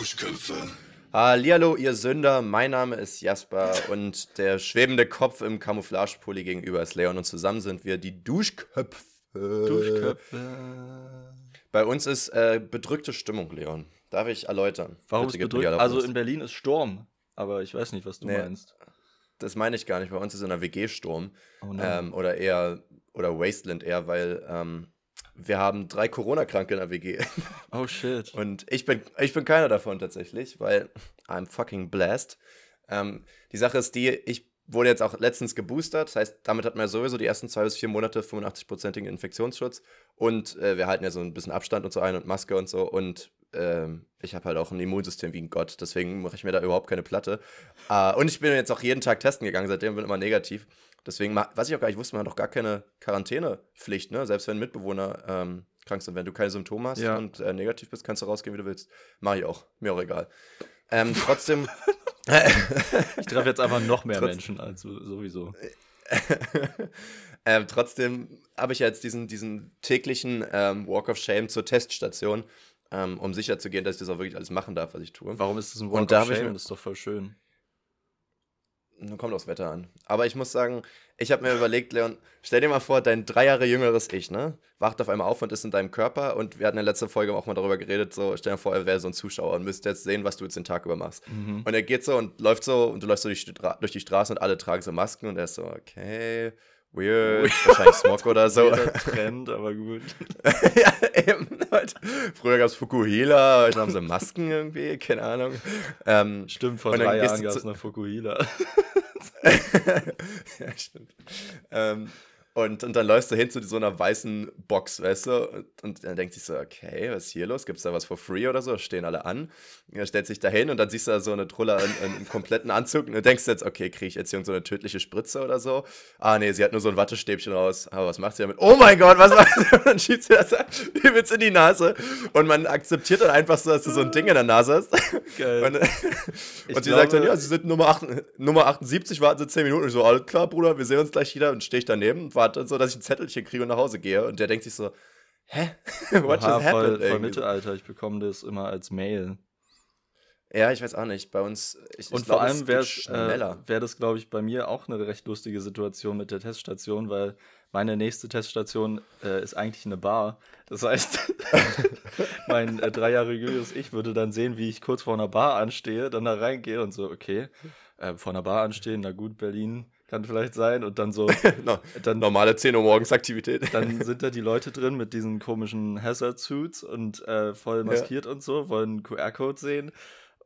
Duschköpfe. Hallihallo, ihr Sünder. Mein Name ist Jasper und der schwebende Kopf im Camouflagepulli gegenüber ist Leon und zusammen sind wir die Duschköpfe. Duschköpfe. Bei uns ist äh, bedrückte Stimmung, Leon. Darf ich erläutern? Warum Bitte ist bedrückt? Also in Berlin ist Sturm. Aber ich weiß nicht, was du Nee. meinst. das meine ich gar nicht. Bei uns ist in der WG Sturm. Oh. Ähm, oder eher, oder Wasteland eher, weil ähm, wir haben drei Corona-Kranke in der WG. oh shit. Und ich bin, ich bin keiner davon tatsächlich, weil I'm fucking blessed. Ähm, die Sache ist die, ich wurde jetzt auch letztens geboostert. Das heißt, damit hat man ja sowieso die ersten zwei bis vier Monate 85-prozentigen Infektionsschutz. Und äh, wir halten ja so ein bisschen Abstand und so ein und Maske und so. Und ähm, ich habe halt auch ein Immunsystem wie ein Gott. Deswegen mache ich mir da überhaupt keine Platte. Äh, und ich bin jetzt auch jeden Tag testen gegangen. Seitdem bin ich immer negativ. Deswegen, was ich auch gar nicht wusste, man hat doch gar keine Quarantänepflicht, ne? Selbst wenn Mitbewohner ähm, krank sind. Wenn du keine Symptome hast Ja. und äh, negativ bist, kannst du rausgehen, wie du willst. Mache ich auch. Mir auch egal. Ähm, trotzdem. Ich treffe jetzt einfach noch mehr Trotz- Menschen als so- sowieso. ähm, trotzdem habe ich ja jetzt diesen, diesen täglichen ähm, Walk of Shame zur Teststation, ähm, um sicher zu gehen, dass ich das auch wirklich alles machen darf, was ich tue. Warum ist das ein Und Walk da of ich Shame? mir- Das ist doch voll schön. Nun kommt aufs Wetter an. Aber ich muss sagen, ich habe mir überlegt, Leon, stell dir mal vor, dein drei Jahre jüngeres Ich, ne, wacht auf einmal auf und ist in deinem Körper. Und wir hatten in der letzten Folge auch mal darüber geredet, so, stell dir vor, er wäre so ein Zuschauer und müsste jetzt sehen, was du jetzt den Tag über machst. Mhm. Und er geht so und läuft so und du läufst so durch die, Stra durch die Straße und alle tragen so Masken und er ist so, okay, weird, wahrscheinlich Smog oder so. Trend, aber gut. ja, eben. Heute. Früher gab es Fukuhila, heute haben sie Masken irgendwie, keine Ahnung. Ähm, Stimmt, vor drei Jahren gab es noch Fukuhila. ja, stimmt. Ähm, und, und dann läufst du hin zu so einer weißen Box, weißt du? Und, und dann denkt sich so, okay, was ist hier los? Gibt es da was for free oder so? Stehen alle an. Er stellt sich da hin und dann siehst du da so eine Truller in, in einem kompletten Anzug und du denkst jetzt, okay, kriege ich jetzt irgend so eine tödliche Spritze oder so? Ah, nee, sie hat nur so ein Wattestäbchen raus. Aber was macht sie damit? Oh mein Gott, was macht sie? Und dann schiebt sie das übelst in die Nase. Und man akzeptiert dann einfach so, dass du so ein Ding in der Nase hast. Geil. Und, und sie sagt dann, glaube- ja, sie sind Nummer, 8, Nummer 78, warten sie 10 Minuten. Und ich so, alles klar, Bruder, wir sehen uns gleich wieder. Und stehe ich daneben und warte so, dass ich ein Zettelchen kriege und nach Hause gehe. Und der denkt sich so, hä? What Oha, just voll, happened? voll irgendwie? Mittelalter. Ich bekomme das immer als Mail. Ja, ich weiß auch nicht. Bei uns, ich, ich Und glaub, vor es allem wäre äh, wär das, glaube ich, bei mir auch eine recht lustige Situation mit der Teststation, weil meine nächste Teststation äh, ist eigentlich eine Bar. Das heißt, mein äh, drei Jahre jüngeres Ich würde dann sehen, wie ich kurz vor einer Bar anstehe, dann da reingehe und so, okay, äh, vor einer Bar anstehen, na gut, Berlin kann vielleicht sein und dann so, no, dann, normale 10 Uhr morgens Aktivität. dann sind da die Leute drin mit diesen komischen Hazard-Suits und äh, voll maskiert und so, wollen QR-Code sehen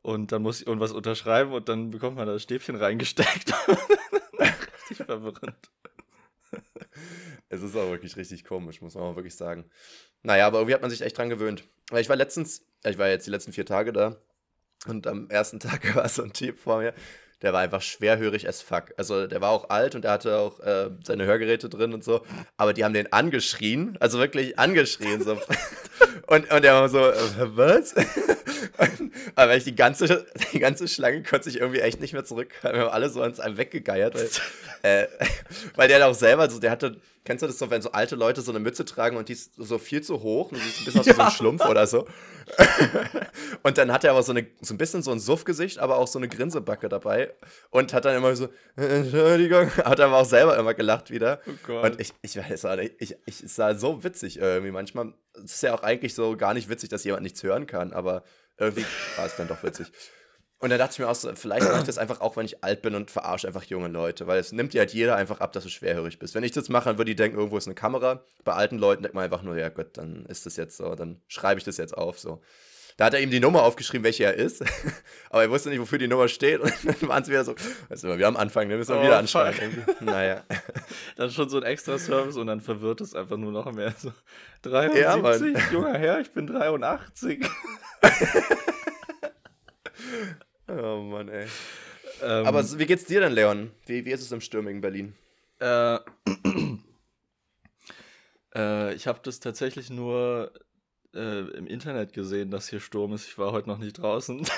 und dann muss ich irgendwas unterschreiben und dann bekommt man das Stäbchen reingesteckt. Richtig verwirrend. Es ist auch wirklich richtig komisch, muss man auch wirklich sagen. Naja, aber irgendwie hat man sich echt dran gewöhnt. Weil ich war letztens, äh, ich war jetzt die letzten vier Tage da und am ersten Tag war so ein Typ vor mir, der war einfach schwerhörig as fuck. Also der war auch alt und der hatte auch äh, seine Hörgeräte drin und so, aber die haben den angeschrien, also wirklich angeschrien. So. und, und der war so, äh, was? Und, aber ich die ganze, die ganze Schlange konnte sich irgendwie echt nicht mehr zurückhalten. Wir haben alle so ans einem weggegeiert, weil, äh, weil der auch selber so, der hatte, kennst du das so, wenn so alte Leute so eine Mütze tragen und die ist so viel zu hoch und die ist ein bisschen aus wie so ein Schlumpf oder so. und dann hat er aber so, eine, so ein bisschen so ein Suffgesicht, aber auch so eine Grinsebacke dabei und hat dann immer so, Entschuldigung, hat aber auch selber immer gelacht wieder. Oh Gott. Und ich, ich weiß auch nicht, ich, ich, es war so witzig irgendwie manchmal. Es ist ja auch eigentlich so gar nicht witzig, dass jemand nichts hören kann, aber irgendwie war es dann doch witzig. Und dann dachte ich mir auch so, vielleicht mache ich das einfach auch, wenn ich alt bin und verarsche einfach junge Leute, weil es nimmt dir halt jeder einfach ab, dass du schwerhörig bist. Wenn ich das mache, dann würde die denken, irgendwo ist eine Kamera. Bei alten Leuten denkt man einfach nur, ja Gott, dann ist das jetzt so, dann schreibe ich das jetzt auf, so. Da hat er ihm die Nummer aufgeschrieben, welche er ist, aber er wusste nicht, wofür die Nummer steht und dann waren es wieder so, weißt du, wir am Anfang, ne, müssen wir Oh, wieder anschreiben. Naja. Dann schon so ein extra Service und dann verwirrt es einfach nur noch mehr. So, Ja, 73, junger Herr, ich bin 83. Oh Mann, ey. Ähm, Aber wie geht's dir denn, Leon? Wie, wie ist es im stürmigen Berlin? Äh, äh, ich habe das tatsächlich nur äh, im Internet gesehen, dass hier Sturm ist. Ich war heute noch nicht draußen.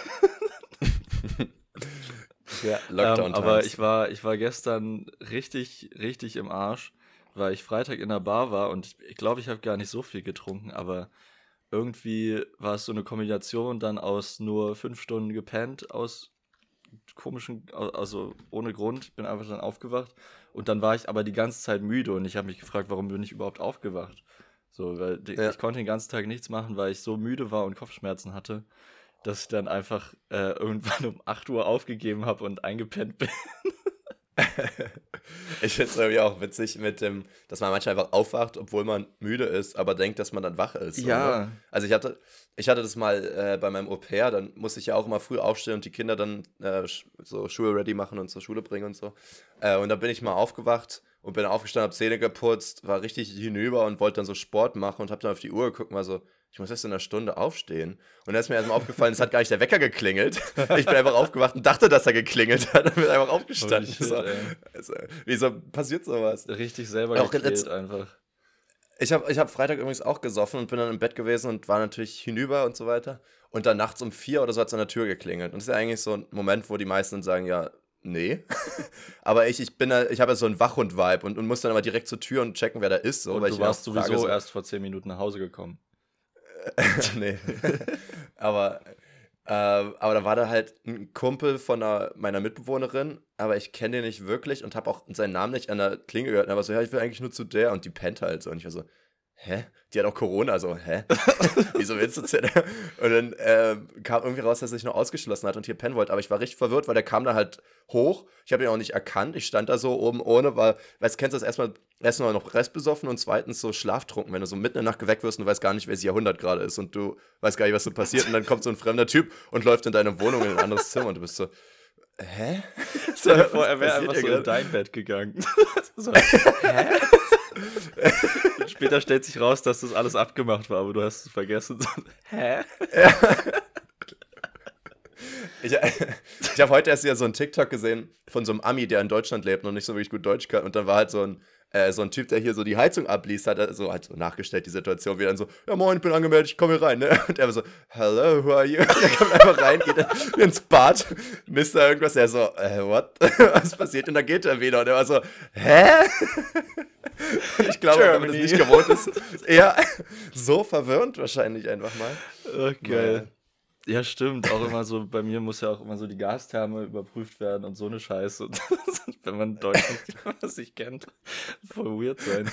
Ja, ähm, aber ich war, ich war gestern richtig, richtig im Arsch, weil ich Freitag in der Bar war und ich glaube, ich, glaub, ich habe gar nicht so viel getrunken, aber irgendwie war es so eine Kombination dann aus nur fünf Stunden gepennt, aus komischen, also ohne Grund, bin einfach dann aufgewacht und dann war ich aber die ganze Zeit müde und ich habe mich gefragt, warum bin ich überhaupt aufgewacht? So, weil ja. ich konnte den ganzen Tag nichts machen, weil ich so müde war und Kopfschmerzen hatte, dass ich dann einfach äh, irgendwann um 8 Uhr aufgegeben habe und eingepennt bin. ich finde es irgendwie auch witzig mit dem, dass man manchmal einfach aufwacht, obwohl man müde ist, aber denkt, dass man dann wach ist. Ja. Oder? Also ich hatte, ich hatte das mal äh, bei meinem Au pair, dann musste ich ja auch immer früh aufstehen und die Kinder dann äh, so Schuhe ready machen und zur Schule bringen und so. Äh, und da bin ich mal aufgewacht und bin aufgestanden, habe Zähne geputzt, war richtig hinüber und wollte dann so Sport machen und habe dann auf die Uhr geguckt, mal so, ich muss erst in einer Stunde aufstehen. Und dann ist mir erstmal aufgefallen, es hat gar nicht der Wecker geklingelt. Ich bin einfach aufgewacht und dachte, dass er geklingelt hat und bin einfach aufgestanden. Shit, so, also, wieso passiert sowas? Richtig selber auch gekillt einfach. Ich habe ich hab Freitag übrigens auch gesoffen und bin dann im Bett gewesen und war natürlich hinüber und so weiter. Und dann nachts um vier oder so hat es an der Tür geklingelt. Und das ist ja eigentlich so ein Moment, wo die meisten sagen, ja, nee. Aber ich, ich bin da, ich habe ja so einen Wachhund-Vibe und, und muss dann aber direkt zur Tür und checken, wer da ist. So, und weil du warst sowieso so, erst vor zehn Minuten nach Hause gekommen. nee. aber, äh, aber da war da halt ein Kumpel von einer, meiner Mitbewohnerin, aber ich kenne den nicht wirklich und habe auch seinen Namen nicht an der Klinge gehört. Aber so, ja, ich will eigentlich nur zu der und die pennt halt so. Und ich war so, hä? Die hat auch Corona, so, hä? Wieso willst du der? Und dann äh, kam irgendwie raus, dass er sich noch ausgeschlossen hat und hier pennen wollte. Aber ich war richtig verwirrt, weil der kam da halt hoch. Ich habe ihn auch nicht erkannt. Ich stand da so oben ohne, weil, weißt du, kennst du das erstmal, erstmal noch restbesoffen und zweitens so schlaftrunken, wenn du so mitten in der Nacht geweckt wirst und du weißt gar nicht, welches Jahrhundert gerade ist und du weißt gar nicht, was so passiert. Und dann kommt so ein fremder Typ und läuft in deine Wohnung in ein anderes Zimmer und du bist so, hä? Stell dir vor, er wäre einfach so in dein Bett gegangen. so, hä? Später stellt sich raus, dass das alles abgemacht war, aber du hast es vergessen. Hä? Ja. Ich, ich habe heute erst wieder so einen TikTok gesehen von so einem Ami, der in Deutschland lebt und nicht so wirklich gut Deutsch kann. Und dann war halt so ein, äh, so ein Typ, der hier so die Heizung abliest, hat so, halt so nachgestellt, die Situation, wie dann so, ja moin, ich bin angemeldet, ich komme hier rein, ne? Und er war so, hello, who are you? Und er kommt einfach rein, geht ins Bad, misst da irgendwas, er so, äh, what? Was passiert? Und dann geht er wieder und er war so, hä? Und ich glaube, wenn man das nicht gewohnt ist, eher so verwirrend wahrscheinlich einfach mal. Oh, geil. Ja, stimmt. Auch immer so, bei mir muss ja auch immer so die Gastherme überprüft werden und so eine Scheiße. Und wenn man Deutsch nicht, was ich kennt, voll weird sein.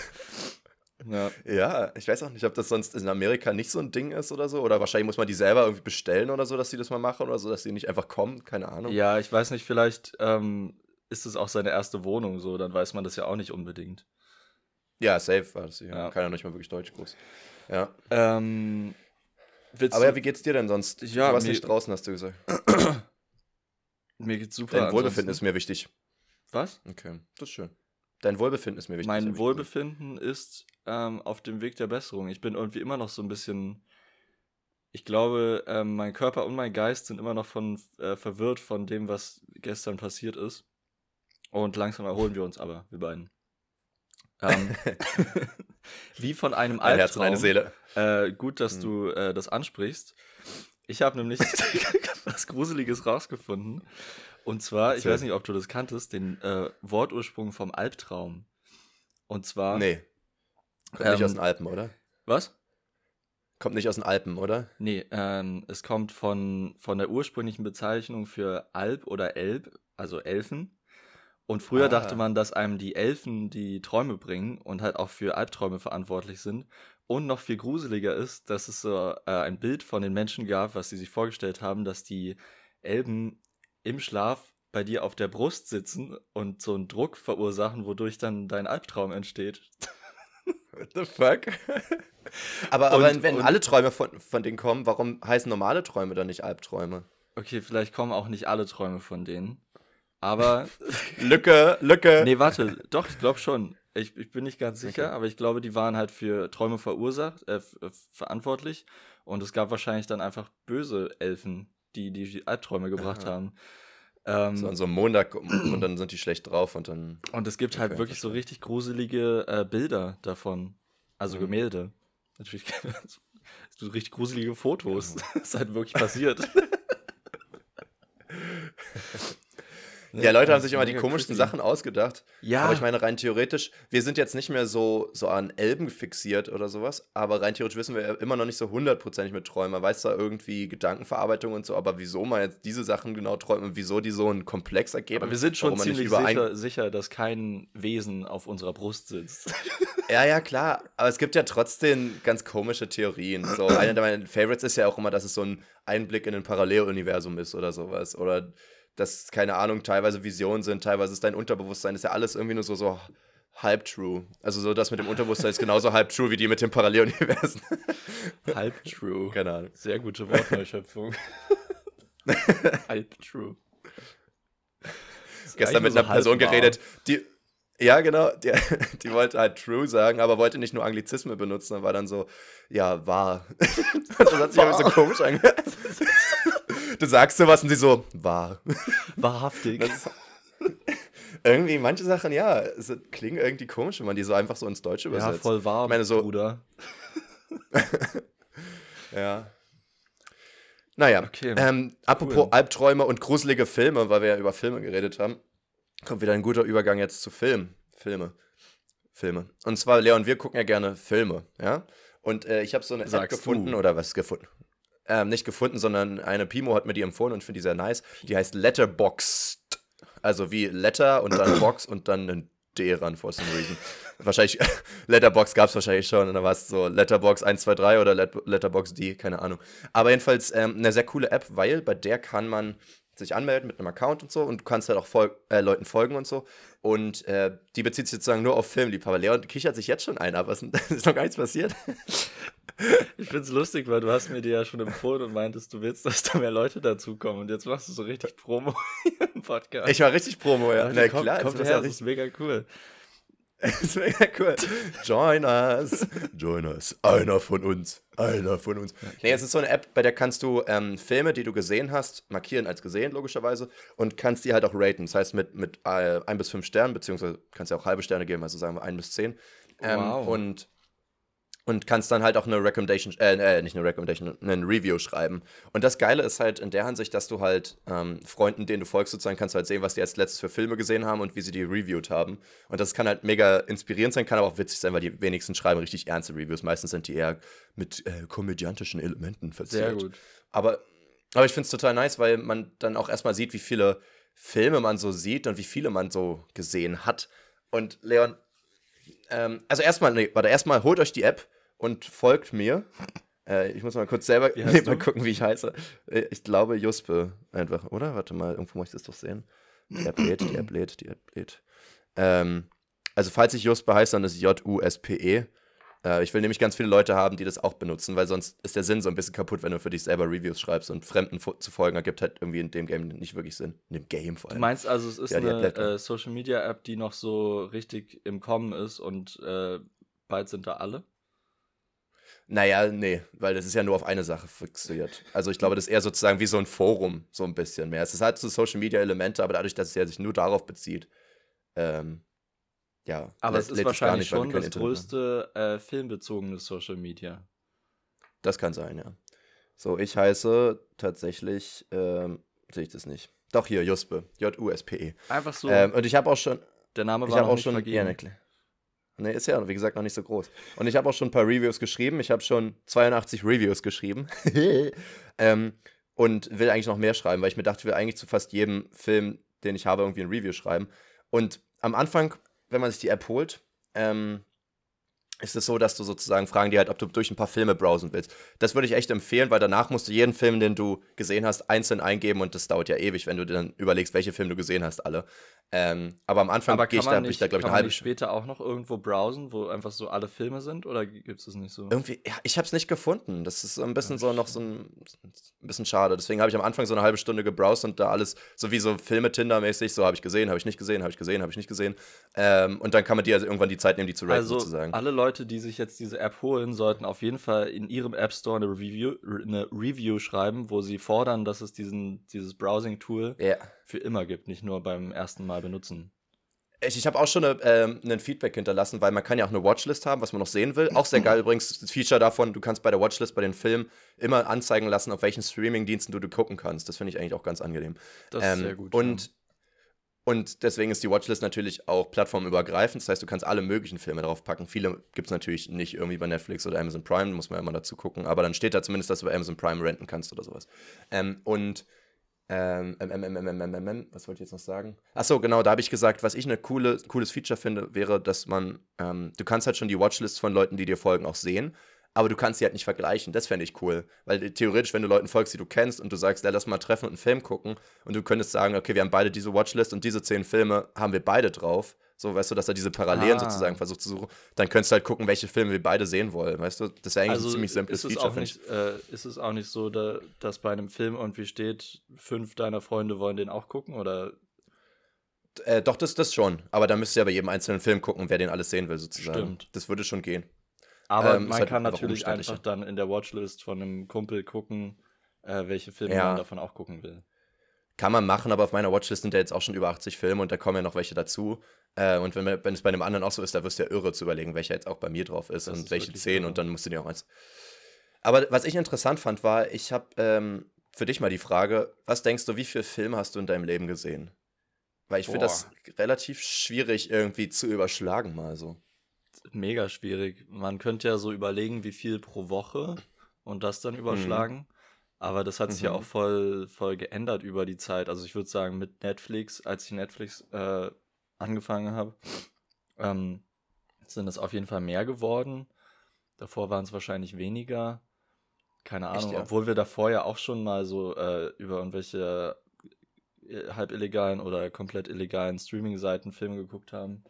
Ja. ja, ich weiß auch nicht, ob das sonst in Amerika nicht so ein Ding ist oder so. Oder wahrscheinlich muss man die selber irgendwie bestellen oder so, dass sie das mal machen oder so, dass sie nicht einfach kommen. Keine Ahnung. Ja, ich weiß nicht, vielleicht ähm, ist es auch seine erste Wohnung so, dann weiß man das ja auch nicht unbedingt. Ja, safe war das. Ja. ja. Keiner nicht mal wirklich Deutsch groß. Ja. Ähm, aber ja, wie geht's dir denn sonst? Ja, du warst nicht draußen, hast du gesagt. mir geht's super. Dein Wohlbefinden ist mir wichtig. Was? Okay, das ist schön. Dein Wohlbefinden ist mir wichtig. Mein Wohlbefinden ist ähm, auf dem Weg der Besserung. Ich bin irgendwie immer noch so ein bisschen. Ich glaube, ähm, mein Körper und mein Geist sind immer noch von, äh, verwirrt von dem, was gestern passiert ist. Und langsam erholen wir uns aber, wir beiden. Ähm, wie von einem Albtraum. Ein Herz und eine Seele. Äh, gut, dass hm. du äh, das ansprichst. Ich habe nämlich was Gruseliges rausgefunden. Und zwar, ich weiß nicht, ob du das kanntest, den äh, Wortursprung vom Albtraum. Und zwar. Nee. Kommt ähm, nicht aus den Alpen, oder? Was? Kommt nicht aus den Alpen, oder? Nee, ähm, es kommt von, von der ursprünglichen Bezeichnung für Alp oder Elb, also Elfen. Und früher ah. dachte man, dass einem die Elfen die Träume bringen und halt auch für Albträume verantwortlich sind. Und noch viel gruseliger ist, dass es so äh, ein Bild von den Menschen gab, was sie sich vorgestellt haben, dass die Elben im Schlaf bei dir auf der Brust sitzen und so einen Druck verursachen, wodurch dann dein Albtraum entsteht. What the fuck? aber, aber und, wenn und, alle Träume von, von denen kommen, warum heißen normale Träume dann nicht Albträume? Okay, vielleicht kommen auch nicht alle Träume von denen. Aber. Lücke, Lücke. Nee, warte, doch, ich glaube schon. Ich, ich bin nicht ganz sicher, okay. aber ich glaube, die waren halt für Träume verursacht, äh, äh, verantwortlich. Und es gab wahrscheinlich dann einfach böse Elfen, die die Albträume gebracht Aha. haben. Ähm, so an so einem Montag und dann sind die schlecht drauf und dann. Und es gibt halt wirklich so richtig gruselige äh, Bilder davon. Also mhm. Gemälde. Natürlich so richtig gruselige Fotos. Ja. das ist halt wirklich passiert. Ja, Leute haben sich immer die komischsten. Sachen ausgedacht. Ja. Aber ich meine, rein theoretisch, wir sind jetzt nicht mehr so, so an Elben fixiert oder sowas, aber rein theoretisch wissen wir immer noch nicht so hundertprozentig mit Träumen. Man weiß zwar irgendwie Gedankenverarbeitung und so, aber wieso man jetzt diese Sachen genau träumt und wieso die so einen Komplex ergeben. Aber wir sind schon ziemlich sicher, sicher, dass kein Wesen auf unserer Brust sitzt. Ja, ja, klar. Aber es gibt ja trotzdem ganz komische Theorien. So, einer meiner Favorites ist ja auch immer, dass es so ein Einblick in ein Paralleluniversum ist oder sowas. Oder dass, keine Ahnung, teilweise Visionen sind, teilweise ist dein Unterbewusstsein, ist ja alles irgendwie nur so, so halb true. Also so das mit dem Unterbewusstsein ist genauso halb true wie die mit dem Paralleluniversen. Halb true. keine Ahnung. Sehr gute Wortneuschöpfung. Halb true. Gestern mit nur einer so Person geredet, die. Ja, genau, die, die wollte halt true sagen, aber wollte nicht nur Anglizismen benutzen, war dann so, ja, wahr. Das hat sich irgendwie so komisch angehört. Du sagst sowas und sie so, wahr. Wahrhaftig. Ist, irgendwie, manche Sachen, ja, es klingen irgendwie komisch, wenn man die so einfach so ins Deutsche ja, übersetzt. voll wahr, Ich meine, so- Bruder. Ja. Naja, Okay, ähm, apropos cool. Albträume und gruselige Filme, weil wir ja über Filme geredet haben, kommt wieder ein guter Übergang jetzt zu Film. Filme. Filme. Und zwar, Leon, wir gucken ja gerne Filme, ja? Und äh, ich habe so eine App Sagst gefunden, du. oder was gefunden? Ähm, nicht gefunden, sondern eine Pimo hat mir die empfohlen und ich finde die sehr nice. Die heißt Letterboxd. Also wie Letter und dann Box und dann ein D ran, for some reason. wahrscheinlich, Letterbox gab es wahrscheinlich schon und dann war es so Letterbox 123 oder Let Letterbox D, keine Ahnung. Aber jedenfalls ähm, eine sehr coole App, weil bei der kann man sich anmelden mit einem Account und so und du kannst halt auch fol äh, Leuten folgen und so. Und äh, die bezieht sich sozusagen nur auf Filmliebhaber. Leon kichert sich jetzt schon ein, aber es ist noch gar nichts passiert. Ich find's lustig, weil du hast mir die ja schon empfohlen und meintest, du willst, dass da mehr Leute dazukommen. Und jetzt machst du so richtig Promo im Podcast. Ich war richtig Promo, ja. Leute, Na kommt, klar, kommt das ist ja richtig ist mega cool. Das ist mega cool. Join us. Join us. Einer von uns. Einer von uns. Nee, es ist so eine App, bei der kannst du ähm, Filme, die du gesehen hast, markieren als gesehen, logischerweise, und kannst die halt auch raten. Das heißt, mit, mit äh, ein bis fünf Sternen, beziehungsweise kannst du auch halbe Sterne geben, also sagen wir ein bis zehn. Ähm, Wow. Und und kannst dann halt auch eine Recommendation, äh, äh, nicht eine Recommendation, eine Review schreiben. Und das Geile ist halt in der Hinsicht, dass du halt ähm, Freunden, denen du folgst, sozusagen, kannst du halt sehen, was die als letztes für Filme gesehen haben und wie sie die reviewed haben. Und das kann halt mega inspirierend sein, kann aber auch witzig sein, weil die wenigsten schreiben richtig ernste Reviews. Meistens sind die eher mit äh, komödiantischen Elementen verziert. Sehr gut. Aber, aber ich finde es total nice, weil man dann auch erstmal sieht, wie viele Filme man so sieht und wie viele man so gesehen hat. Und Leon, ähm, also erstmal, nee, warte, erstmal holt euch die App und folgt mir. Äh, ich muss mal kurz selber nee, mal gucken, wie ich heiße. Äh, Ich glaube Juspe einfach, oder? Warte mal, irgendwo muss ich das doch sehen. Die App lädt, die App lädt, die App lädt. Ähm, also falls ich Juspe heiße, dann ist es J-U-S-P-E. Äh, ich will nämlich ganz viele Leute haben, die das auch benutzen, weil sonst ist der Sinn so ein bisschen kaputt, wenn du für dich selber Reviews schreibst und Fremden zu folgen ergibt halt irgendwie in dem Game nicht wirklich Sinn. In dem Game vor Du allem. meinst also, es ist Ja, eine äh, Social Media App, die noch so richtig im Kommen ist und äh, bald sind da alle? Naja, nee, weil das ist ja nur auf eine Sache fixiert. Also ich glaube, das ist eher sozusagen wie so ein Forum, so ein bisschen mehr. Es ist halt so Social Media Elemente, aber dadurch, dass es ja sich nur darauf bezieht, ähm, ja. Aber es ist wahrscheinlich schon das Internet größte äh, filmbezogene Social Media. Das kann sein, ja. So, ich heiße tatsächlich, ähm, sehe ich das nicht. Doch hier, Juspe. J-U-S-P-E. Einfach so, Ähm, und ich habe auch schon, der Name ich war habe noch auch nicht schon, vergeben. ja, ne, ist ja, wie gesagt, noch nicht so groß. Und ich habe auch schon ein paar Reviews geschrieben. Ich habe schon 82 Reviews geschrieben. ähm, und will eigentlich noch mehr schreiben, weil ich mir dachte, ich will eigentlich zu fast jedem Film, den ich habe, irgendwie ein Review schreiben. Und am Anfang, wenn man sich die App holt, ähm, ist es so, dass du sozusagen fragen die halt, ob du durch ein paar Filme browsen willst. Das würde ich echt empfehlen, weil danach musst du jeden Film, den du gesehen hast, einzeln eingeben und das dauert ja ewig, wenn du dir dann überlegst, welche Filme du gesehen hast, alle. Ähm, aber am Anfang gehe kann ich da, man bin ich nicht, da glaube ich, kann eine man halbe nicht Stunde. später auch noch irgendwo browsen, wo einfach so alle Filme sind? Oder gibt es das nicht so? Irgendwie, ja, ich habe es nicht gefunden. Das ist so ein bisschen so noch so ein, ein bisschen schade. Deswegen habe ich am Anfang so eine halbe Stunde gebrowst und da alles, so wie so Filme Tinder-mäßig, so habe ich gesehen, habe ich nicht gesehen, habe ich gesehen, habe ich nicht gesehen. Ähm, und dann kann man dir also irgendwann die Zeit nehmen, die zu raten, Also sozusagen. alle Leute, die sich jetzt diese App holen, sollten auf jeden Fall in ihrem App Store eine Review, eine Review schreiben, wo sie fordern, dass es diesen, dieses Browsing-Tool Ja. für immer gibt, nicht nur beim ersten Mal benutzen. Ich, ich habe auch schon eine, ähm, ein Feedback hinterlassen, weil man kann ja auch eine Watchlist haben, was man noch sehen will. Auch sehr geil übrigens, das Feature davon, du kannst bei der Watchlist, bei den Filmen, immer anzeigen lassen, auf welchen Streaming-Diensten du, du gucken kannst. Das finde ich eigentlich auch ganz angenehm. Das ist Ähm, sehr gut. Und, Und deswegen ist die Watchlist natürlich auch plattformübergreifend. Das heißt, du kannst alle möglichen Filme drauf packen. Viele gibt es natürlich nicht irgendwie bei Netflix oder Amazon Prime, muss man ja immer dazu gucken. Aber dann steht da zumindest, dass du bei Amazon Prime renten kannst oder sowas. Ähm, und ähm, ähm, ähm, ähm, ähm, ähm, ähm, was wollte ich jetzt noch sagen? Achso, genau, da habe ich gesagt, was ich ein coole, cooles Feature finde, wäre, dass man, ähm, du kannst halt schon die Watchlist von Leuten, die dir folgen, auch sehen aber du kannst sie halt nicht vergleichen. Das fände ich cool. Weil theoretisch, wenn du Leuten folgst, die du kennst und du sagst, ja, lass mal treffen und einen Film gucken und du könntest sagen, okay, wir haben beide diese Watchlist und diese zehn Filme haben wir beide drauf. So, weißt du, dass er diese Parallelen ah. sozusagen versucht zu suchen. Dann könntest du halt gucken, welche Filme wir beide sehen wollen. Weißt du, das wäre eigentlich also ein ziemlich simples ist Feature. Auch nicht, äh, ist es auch nicht so, da, dass bei einem Film irgendwie steht, fünf deiner Freunde wollen den auch gucken? Oder äh, doch, das, das schon. Aber da müsst ihr ja bei jedem einzelnen Film gucken, wer den alles sehen will, sozusagen. Stimmt. Das würde schon gehen. Aber ähm, man halt kann natürlich einfach dann in der Watchlist von einem Kumpel gucken, äh, welche Filme ja. man davon auch gucken will. Kann man machen, aber auf meiner Watchlist sind ja jetzt auch schon über 80 Filme und da kommen ja noch welche dazu. Äh, und wenn, wenn es bei einem anderen auch so ist, da wirst du ja irre zu überlegen, welcher jetzt auch bei mir drauf ist das und ist welche 10 irre. und dann musst du dir auch eins. Aber was ich interessant fand, war, ich habe ähm, für dich mal die Frage, was denkst du, wie viele Filme hast du in deinem Leben gesehen? Weil ich finde das relativ schwierig irgendwie zu überschlagen mal so mega schwierig. Man könnte ja so überlegen, wie viel pro Woche und das dann mhm. überschlagen. Mhm. Aber das hat sich mhm. ja auch voll, voll geändert über die Zeit. Also ich würde sagen, mit Netflix, als ich Netflix äh, angefangen habe, ähm, sind es auf jeden Fall mehr geworden. Davor waren es wahrscheinlich weniger. Keine Ahnung, Echt, ja? obwohl wir davor ja auch schon mal so äh, über irgendwelche äh, halb illegalen oder komplett illegalen Streaming-Seiten Filme geguckt haben.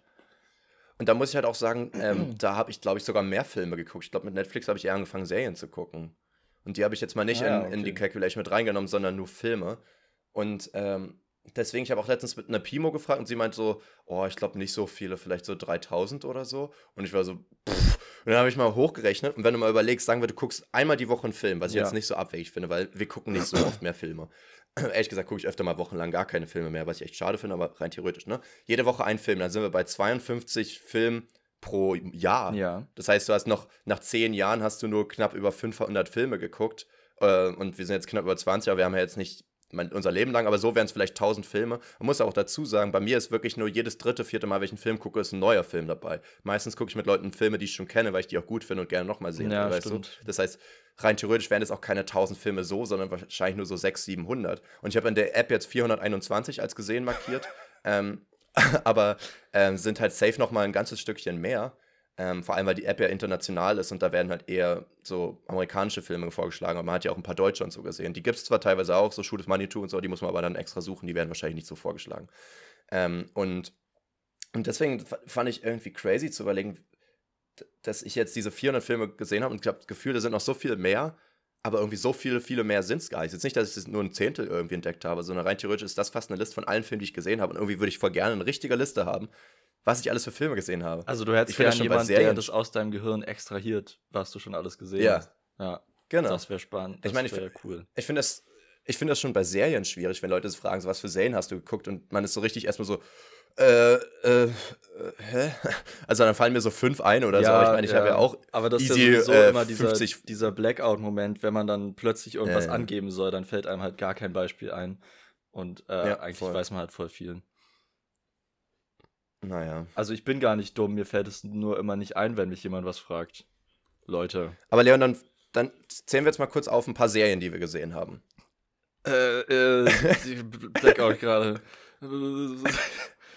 Und da muss ich halt auch sagen, ähm, da habe ich, glaube ich, sogar mehr Filme geguckt. Ich glaube, mit Netflix habe ich eher angefangen, Serien zu gucken. Und die habe ich jetzt mal nicht ah, in, okay. in, die Calculation mit reingenommen, sondern nur Filme. Und ähm, deswegen, ich habe auch letztens mit einer Pimo gefragt und sie meint so, oh, ich glaube nicht so viele, vielleicht so 3000 oder so. Und ich war so, pff. Und dann habe ich mal hochgerechnet. Und wenn du mal überlegst, sagen wir, du guckst einmal die Woche einen Film, was ich ja. jetzt nicht so abwegig finde, weil wir gucken nicht so oft mehr Filme. ehrlich gesagt gucke ich öfter mal wochenlang gar keine Filme mehr, was ich echt schade finde, aber rein theoretisch, ne? Jede Woche ein Film, dann sind wir bei 52 Filmen pro Jahr. Ja. Das heißt, du hast noch, nach zehn Jahren hast du nur knapp über 500 Filme geguckt. Äh, und wir sind jetzt knapp über 20, aber wir haben ja jetzt nicht unser Leben lang, aber so wären es vielleicht 1000 Filme. Man muss auch dazu sagen, bei mir ist wirklich nur jedes dritte, vierte Mal, wenn ich einen Film gucke, ist ein neuer Film dabei. Meistens gucke ich mit Leuten Filme, die ich schon kenne, weil ich die auch gut finde und gerne nochmal sehen ja, will. Das heißt, rein theoretisch wären es auch keine 1000 Filme so, sondern wahrscheinlich nur so 600, 700. Und ich habe in der App jetzt 421 als gesehen markiert. ähm, aber ähm, sind halt safe nochmal ein ganzes Stückchen mehr. Ähm, vor allem, weil die App ja international ist und da werden halt eher so amerikanische Filme vorgeschlagen. Aber man hat ja auch ein paar deutsche und so gesehen. Die gibt es zwar teilweise auch, so Shoot of 2 und so, die muss man aber dann extra suchen, die werden wahrscheinlich nicht so vorgeschlagen. Ähm, und, und deswegen fand ich irgendwie crazy zu überlegen, dass ich jetzt diese 400 Filme gesehen habe und ich habe das Gefühl, da sind noch so viel mehr, aber irgendwie so viele, viele mehr sind es gar nicht. Jetzt nicht, dass ich das nur ein Zehntel irgendwie entdeckt habe, sondern rein theoretisch ist das fast eine Liste von allen Filmen, die ich gesehen habe und irgendwie würde ich voll gerne eine richtige Liste haben, was ich alles für Filme gesehen habe. Also du hättest gerne jemanden, der das aus deinem Gehirn extrahiert, was du schon alles gesehen ja. hast. Ja, genau. Das wäre spannend. Das ich meine, ich, cool. Ich finde das, ich finde das schon bei Serien schwierig, wenn Leute fragen, so, was für Serien hast du geguckt und man ist so richtig erstmal so, äh, äh, hä? Also dann fallen mir so fünf ein oder ja, so. Aber ich meine, ich ja. habe ja auch. Aber das easy, ist ja äh, immer dieser, dieser Blackout-Moment, wenn man dann plötzlich irgendwas angeben soll, dann fällt einem halt gar kein Beispiel ein. Und äh, eigentlich voll. weiß man halt voll viel. Naja. Also ich bin gar nicht dumm, mir fällt es nur immer nicht ein, wenn mich jemand was fragt. Leute. Aber Leon, dann, dann zählen wir jetzt mal kurz auf ein paar Serien, die wir gesehen haben. Äh, äh, Blackout gerade.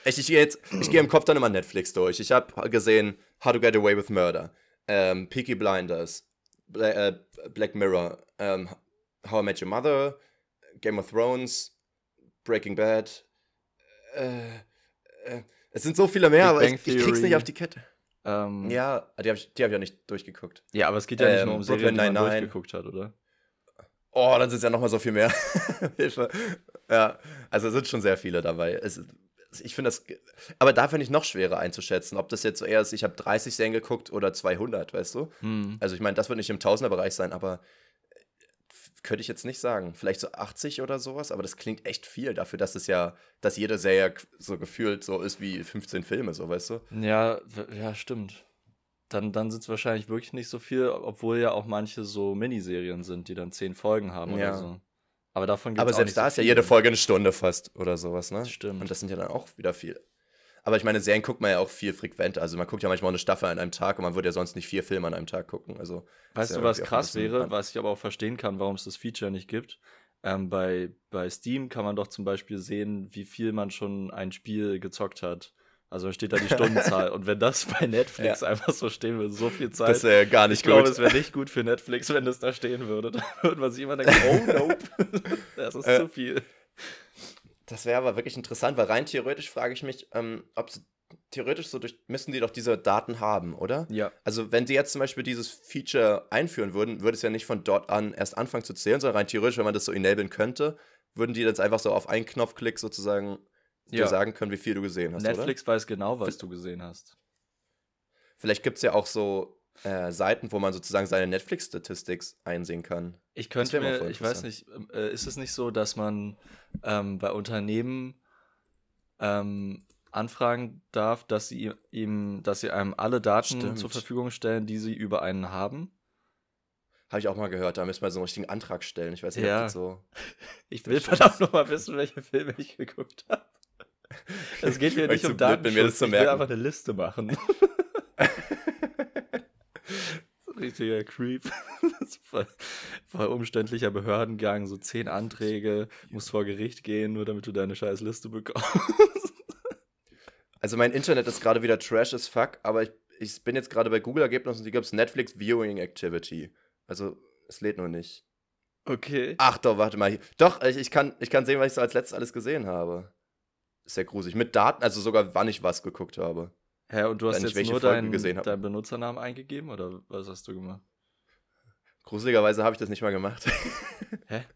Ich, ich gehe jetzt, ich gehe im Kopf dann immer Netflix durch. Ich habe gesehen How to Get Away with Murder, ähm, Peaky Blinders, Bla äh, Black Mirror, ähm, How I Met Your Mother, Game of Thrones, Breaking Bad. Äh, äh, es sind so viele mehr, Big aber ich, ich, krieg's nicht auf die Kette. Ähm, ja, die habe ich, hab ich auch nicht durchgeguckt. Ja, aber es geht ja nicht ähm, nur um Serien, die man durchgeguckt hat, oder? Oh, dann sind es ja nochmal so viel mehr. Hilfe. Ja, also es sind schon sehr viele dabei. Es, ich finde das, aber da finde ich noch schwerer einzuschätzen, ob das jetzt so eher ist, ich habe 30 Serien geguckt oder 200, weißt du? Hm. Also ich meine, das wird nicht im Tausenderbereich sein, aber könnte ich jetzt nicht sagen. Vielleicht so 80 oder sowas, aber das klingt echt viel dafür, dass es ja, dass jede Serie so gefühlt so ist wie 15 Filme, so weißt du? Ja, ja, stimmt. Dann, dann sind es wahrscheinlich wirklich nicht so viel, obwohl ja auch manche so Miniserien sind, die dann 10 Folgen haben ja. oder so. Aber davon gibt Aber es auch selbst da so ist ja jede. Folge eine Stunde fast oder sowas, ne? Stimmt. Und das sind ja dann auch wieder viel. Aber ich meine, Serien guckt man ja auch viel frequenter. Also man guckt ja manchmal eine Staffel an einem Tag und man würde ja sonst nicht vier Filme an einem Tag gucken. Also Weißt du, ja was krass wäre, an- was ich aber auch verstehen kann, warum es das Feature nicht gibt? Ähm, bei, bei Steam kann man doch zum Beispiel sehen, wie viel man schon ein Spiel gezockt hat. Also da steht da die Stundenzahl. Und wenn das bei Netflix einfach so stehen würde, so viel Zeit. Das wäre ja gar ich nicht glaube, gut. es wäre nicht gut für Netflix, wenn das da stehen würde. Da würde man sich immer denken, oh nope, das ist Äh, zu viel. Das wäre aber wirklich interessant, weil rein theoretisch frage ich mich, ähm, ob sie theoretisch so durch, müssten die doch diese Daten haben, oder? Ja. Also wenn die jetzt zum Beispiel dieses Feature einführen würden, würde es ja nicht von dort an erst anfangen zu zählen, sondern rein theoretisch, wenn man das so enablen könnte, würden die jetzt einfach so auf einen Knopfklick sozusagen dir Ja. sagen können, wie viel du gesehen hast, oder? Netflix weiß genau, was du gesehen hast. Vielleicht gibt es ja auch so äh, Seiten, wo man sozusagen seine Netflix-Statistics einsehen kann. Ich könnte mir, ich weiß nicht, äh, ist es nicht so, dass man ähm, bei Unternehmen ähm, anfragen darf, dass sie ihm, dass sie einem alle Daten Stimmt. zur Verfügung stellen, die sie über einen haben? Habe ich auch mal gehört, da müssen wir so einen richtigen Antrag stellen. Ich weiß nicht, Ja. ob das so. Ich will verdammt nochmal wissen, welche Filme ich geguckt habe. Es geht mir nicht um zu ich will einfach eine Liste machen. Richtiger Creep. Voll, voll umständlicher Behördengang, so zehn Anträge, musst vor Gericht gehen, nur damit du deine scheiß Liste bekommst. Also mein Internet ist gerade wieder trash as fuck, aber ich, ich bin jetzt gerade bei Google-Ergebnissen und hier gibt es Netflix Viewing Activity. Also es lädt nur nicht. Okay. Ach doch, warte mal. Doch, ich, ich, kann, ich kann sehen, was ich so als letztes alles gesehen habe. Ist ja gruselig. Mit Daten, also sogar wann ich was geguckt habe. Hä, und du hast jetzt nur deinen, deinen Benutzernamen eingegeben oder was hast du gemacht? Gruseligerweise habe ich das nicht mal gemacht. Hä?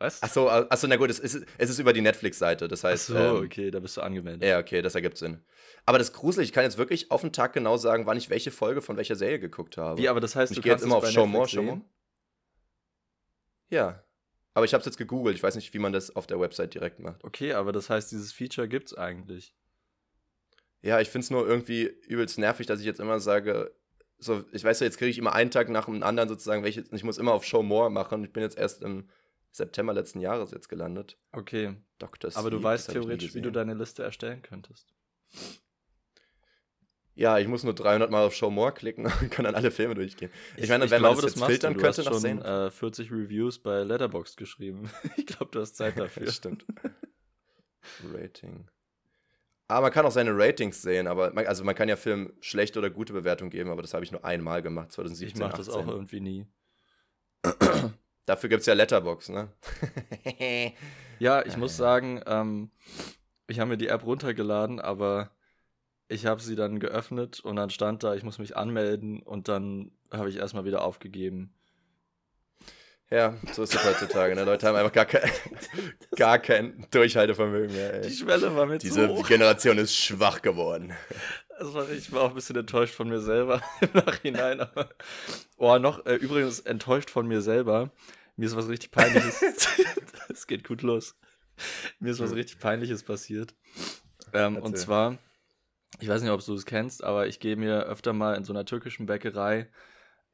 Was? Achso, achso, na gut, es ist, es ist über die Netflix-Seite. Das Ach heißt, so, ähm, okay, da bist du angemeldet. ja, okay, das ergibt Sinn. Aber das ist gruselig, ich kann jetzt wirklich auf den Tag genau sagen, wann ich welche Folge von welcher Serie geguckt habe. Wie, aber das heißt, ich du gehe jetzt immer es auf Show More, Show More. Ja. Aber ich habe es jetzt gegoogelt. Ich weiß nicht, wie man das auf der Website direkt macht. Okay, aber das heißt, dieses Feature gibt's eigentlich. Ja, ich finde es nur irgendwie übelst nervig, dass ich jetzt immer sage, so, ich weiß ja, jetzt kriege ich immer einen Tag nach dem anderen sozusagen, welche, ich muss immer auf Show More machen. Ich bin jetzt erst im September letzten Jahres jetzt gelandet. Okay, Dr. aber du weißt das ich theoretisch, wie du deine Liste erstellen könntest. Ja, ich muss nur 300 Mal auf Show More klicken und kann dann alle Filme durchgehen. Ich, meine, wenn glaube, man das, jetzt machst filtern du. könnte du hast schon äh, 40 Reviews bei Letterboxd geschrieben. ich glaube, du hast Zeit dafür. Stimmt. Rating. Aber man kann auch seine Ratings sehen, aber man, also man kann ja Film schlechte oder gute Bewertung geben, aber das habe ich nur einmal gemacht, 2017. ich mache das auch 18. irgendwie nie. Dafür gibt es ja Letterbox, ne? Ja, ich Ah, muss sagen, ähm, ich habe mir die App runtergeladen, aber ich habe sie dann geöffnet und dann stand da, ich muss mich anmelden und dann habe ich erstmal wieder aufgegeben. Ja, so ist es heutzutage, ne? Leute haben einfach gar kein, gar kein Durchhaltevermögen mehr, Die ey. Schwelle war mir Diese zu hoch. Generation ist schwach geworden. War, ich war auch ein bisschen enttäuscht von mir selber im Nachhinein. Aber, oh, noch äh, übrigens enttäuscht von mir selber. Mir ist was richtig Peinliches. Es geht gut los. Mir ist was richtig Peinliches passiert. Ähm, und zwar, ich weiß nicht, ob du es kennst, aber ich gehe mir öfter mal in so einer türkischen Bäckerei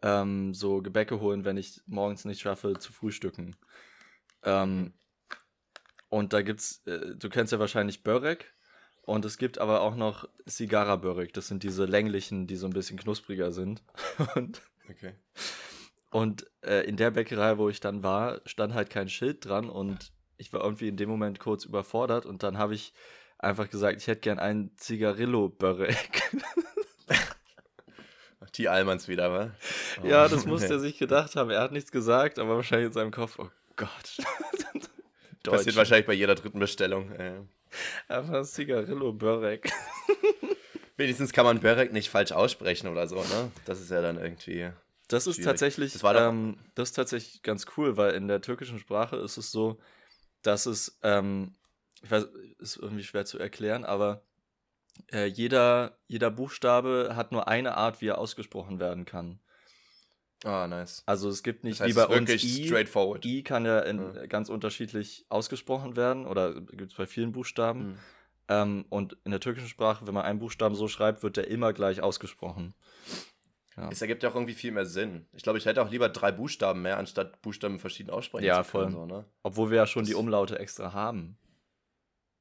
ähm, so Gebäcke holen, wenn ich morgens nicht schaffe zu frühstücken. Ähm, und da gibt's, äh, du kennst ja wahrscheinlich Börek. Und es gibt aber auch noch Sigara Börek. Das sind diese länglichen, die so ein bisschen knuspriger sind. Und, Okay. und äh, in der Bäckerei, wo ich dann war, stand halt kein Schild dran. Und ich war irgendwie in dem Moment kurz überfordert. Und dann habe ich einfach gesagt, ich hätte gern einen Zigarillo Die Allmanns wieder, wa? Oh. ja, das muss er sich gedacht haben. Er hat nichts gesagt, aber wahrscheinlich in seinem Kopf, oh Gott. Passiert wahrscheinlich bei jeder dritten Bestellung. Äh. Einfach Zigarillo Börek. Wenigstens kann man Börek nicht falsch aussprechen oder so, ne? Das ist ja dann irgendwie. Das ist Schwierig. tatsächlich, Das ähm, das ist tatsächlich ganz cool, weil in der türkischen Sprache ist es so, dass es, ähm, ich weiß, ist irgendwie schwer zu erklären, aber äh, jeder, jeder Buchstabe hat nur eine Art, wie er ausgesprochen werden kann. Ah, nice. Also es gibt nicht Das heißt, wie bei uns wirklich I. straightforward. I kann ja, in, Ja. ganz unterschiedlich ausgesprochen werden oder gibt es bei vielen Buchstaben. Hm. Ähm, und in der türkischen Sprache, wenn man einen Buchstaben so schreibt, wird der immer gleich ausgesprochen. Ja. Es ergibt ja auch irgendwie viel mehr Sinn. Ich glaube, ich hätte auch lieber drei Buchstaben mehr, anstatt Buchstaben verschieden aussprechen Ja, zu können. voll. So, ne? Obwohl wir ja schon die Das- Umlaute extra haben.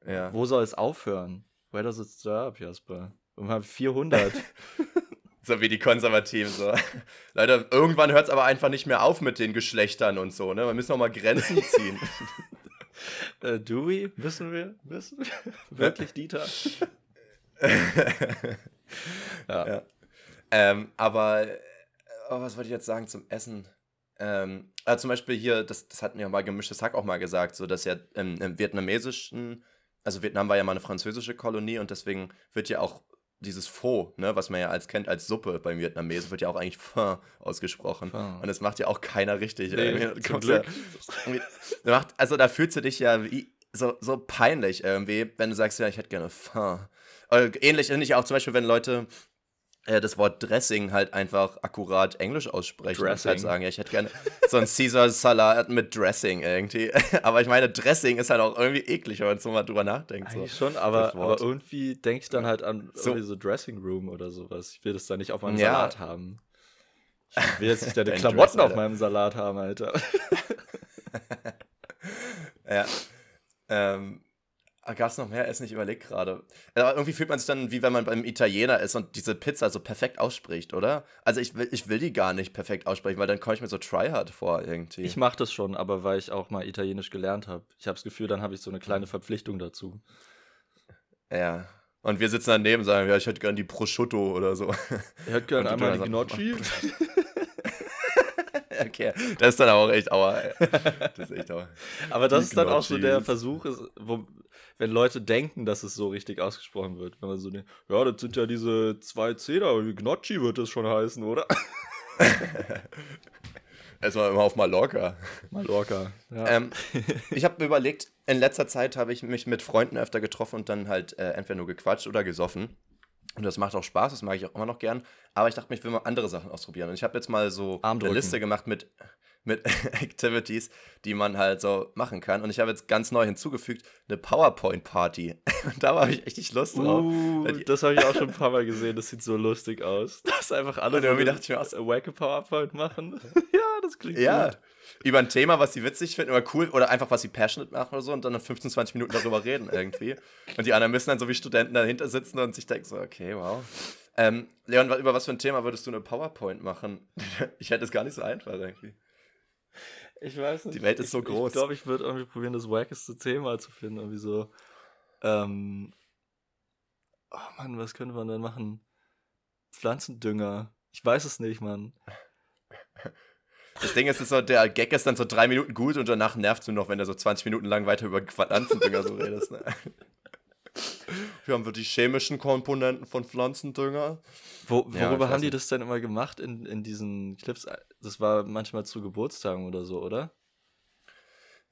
Ja. Wo soll es aufhören? Where does it stop, Jasper? Wir haben 400. So wie die Konservativen. So. Leider, irgendwann hört es aber einfach nicht mehr auf mit den Geschlechtern und so. Ne? Wir müssen auch mal Grenzen ziehen. äh, do we? Wissen wir? Wissen wir? Wirklich, Dieter? Ja. Ja. ähm, aber, äh, oh, was wollte ich jetzt sagen zum Essen? Ähm, ah, zum Beispiel hier, das, das hatten ja mal gemischtes Hack auch mal gesagt, so dass ja im, im vietnamesischen, also Vietnam war ja mal eine französische Kolonie und deswegen wird ja auch dieses Pho, ne, was man ja als kennt als Suppe beim Vietnamesen, wird ja auch eigentlich Pho ausgesprochen. Pho. Und das macht ja auch keiner richtig. Nee, zum Glück. Ja, also da fühlst du dich ja wie, so, so peinlich irgendwie, wenn du sagst, ja, ich hätte gerne Pho. Äh, Ähnlich finde ich auch zum Beispiel, wenn Leute äh, das Wort Dressing halt einfach akkurat Englisch aussprechen und Dressing. halt sagen, ja, ich hätte gerne so einen Caesar-Salat mit Dressing irgendwie. Aber ich meine, Dressing ist halt auch irgendwie eklig, wenn man so mal drüber nachdenkt. So. Eigentlich schon, aber, aber irgendwie denke ich dann halt an So. irgendwie so Dressing Room oder sowas. Ich will das da nicht auf meinem Ja. Salat haben. Ich will jetzt nicht deine Dein Klamotten Dress, auf meinem Salat haben, Alter. Ja. Ähm, Gab es noch mehr Essen? Ich überlege gerade. Aber irgendwie fühlt man sich dann, wie wenn man beim Italiener ist und diese Pizza so perfekt ausspricht, oder? Also ich will, ich will die gar nicht perfekt aussprechen, weil dann komme ich mir so tryhard vor irgendwie. Ich mache das schon, aber weil ich auch mal Italienisch gelernt habe. Ich habe das Gefühl, dann habe ich so eine kleine Verpflichtung dazu. ja. Und wir sitzen daneben und sagen, ja, ich hätte gern die Prosciutto oder so. Gerne Und du einmal die Gnocchi. okay, das ist dann auch echt aua. ey. Das ist echt aua. Aber das Die ist dann auch so der. Versuch, ist, wo, wenn Leute denken, dass es so richtig ausgesprochen wird. Wenn man so, ne- ja, das sind ja diese zwei wie Gnocchi wird das schon heißen, oder? Erstmal immer auf Mallorca. Mallorca. Ja. Ähm, ich habe mir überlegt, in letzter Zeit habe ich mich mit Freunden öfter getroffen und dann halt äh, entweder nur gequatscht oder gesoffen. Und das macht auch Spaß, das mag ich auch immer noch gern. Aber ich dachte mir, ich will mal andere Sachen ausprobieren. Und ich habe jetzt mal so eine. Liste gemacht mit, mit Activities, die man halt so machen kann. Und ich habe jetzt ganz neu hinzugefügt eine PowerPoint-Party. Und da habe ich richtig Lust drauf. Uh, das habe ich auch schon ein paar Mal gesehen. Das sieht so lustig aus. Dass einfach alle Und irgendwie dachte ich mir eine wacke PowerPoint machen. ja, das klingt Ja, gut. über ein Thema, was sie witzig finden oder cool oder einfach was sie passionate machen oder so und dann in 15, 20 Minuten darüber reden irgendwie. Und die anderen müssen dann so wie Studenten dahinter sitzen und sich denken so, okay, wow. Ähm, Leon, über was für ein Thema würdest du eine PowerPoint machen? ich hätte es gar nicht so einfach irgendwie. Ich weiß nicht. Die Welt ist ich, so groß. Ich glaube, ich würde irgendwie probieren, das wackeste Thema zu finden. Irgendwie so. Ähm, oh Mann, was könnte man denn machen? Pflanzendünger. Ich weiß es nicht, Mann. Das Ding ist, ist so, der Gag ist dann so drei Minuten gut und danach nervt du noch, wenn du so 20 Minuten lang weiter über Pflanzendünger so redest. Ne? Hier haben wir die chemischen Komponenten von Pflanzendünger. Wo, Ja, worüber weiß haben die nicht. das denn immer gemacht in, in diesen Clips? Das war manchmal zu Geburtstagen oder so, oder?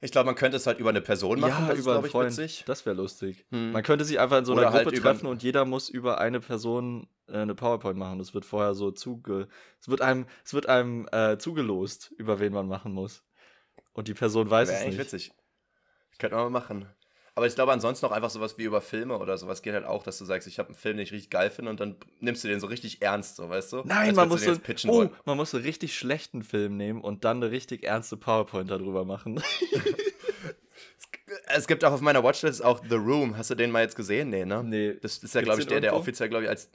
Ich glaube, man könnte es halt über eine Person machen. das ist, über einen glaube ich, witzig. Das wäre lustig. Hm. Man könnte sich einfach in so einer Oder halt Gruppe über- treffen und jeder muss über eine Person äh, eine PowerPoint machen. Das wird vorher so zuge... Es wird einem, es wird einem äh, zugelost, über wen man machen muss. Und die Person weiß Wäre es nicht. witzig. Könnte man mal machen. Aber ich glaube, ansonsten auch einfach sowas wie über Filme oder sowas geht halt auch, dass du sagst, ich habe einen Film, den ich richtig geil finde und dann nimmst du den so richtig ernst, so, weißt du? Nein, Als man muss, so, oh, wollen. man muss einen richtig schlechten Film nehmen und dann eine richtig ernste PowerPoint darüber machen. Es gibt auch auf meiner Watchlist auch The Room. Hast du den mal jetzt gesehen? Nee, ne? nee. Das ist ja, glaube ich, der, der offiziell, glaube ich, als.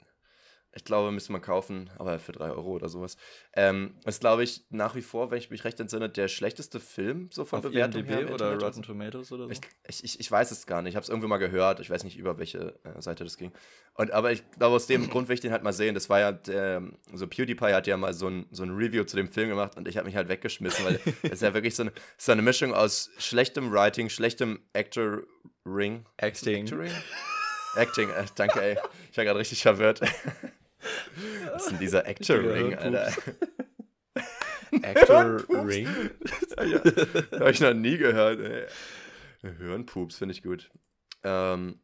Ich glaube, müsste man kaufen, aber für 3 Euro oder sowas. Ähm, ist, glaube ich, nach wie vor, wenn ich mich recht entsinne, der schlechteste Film so von Auf Bewertung IMDb her. oder. Rotten Tomatoes oder so? Ich, ich, ich, weiß es gar nicht. Ich habe es irgendwie mal gehört. Ich weiß nicht, über welche äh, Seite das ging. Und, aber ich glaube, aus dem Grund will ich den halt mal sehen. Das war ja, der, so PewDiePie hat ja mal so ein, so ein Review zu dem Film gemacht und ich habe mich halt weggeschmissen, weil es ist ja wirklich so eine, so eine Mischung aus schlechtem Writing, schlechtem Actor-Ring. Acting. Actoring? Acting, äh, danke, ey. Ich war gerade richtig verwirrt. Was ist denn dieser Actor-Ring, Alter? Actor Ring? ja, habe ich noch nie gehört, ey. Hirnpups, finde ich gut. Ähm,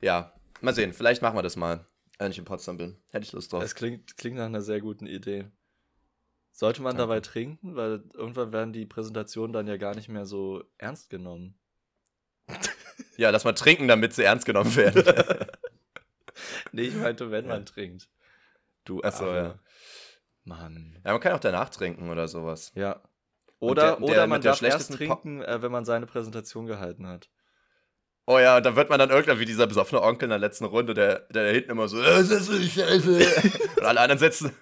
ja, mal sehen. Vielleicht machen wir das mal, wenn ich in Potsdam bin. Hätte ich Lust drauf. Das klingt, klingt nach einer sehr guten Idee. Sollte man Danke. dabei trinken? Weil irgendwann werden die Präsentationen dann ja gar nicht mehr so ernst genommen. Ja, lass mal trinken, damit sie ernst genommen werden. Nee, ich meinte, wenn man trinkt. Du Achso, ja. Mann. Ja, man kann auch danach trinken oder sowas. Ja. Oder, der- oder der man darf erst trinken, äh, wenn man seine Präsentation gehalten hat. Oh ja, da wird man dann irgendwann wie dieser besoffene Onkel in der letzten Runde, der, der da hinten immer so, "Äh, das ist so scheiße. Und alle anderen sitzen,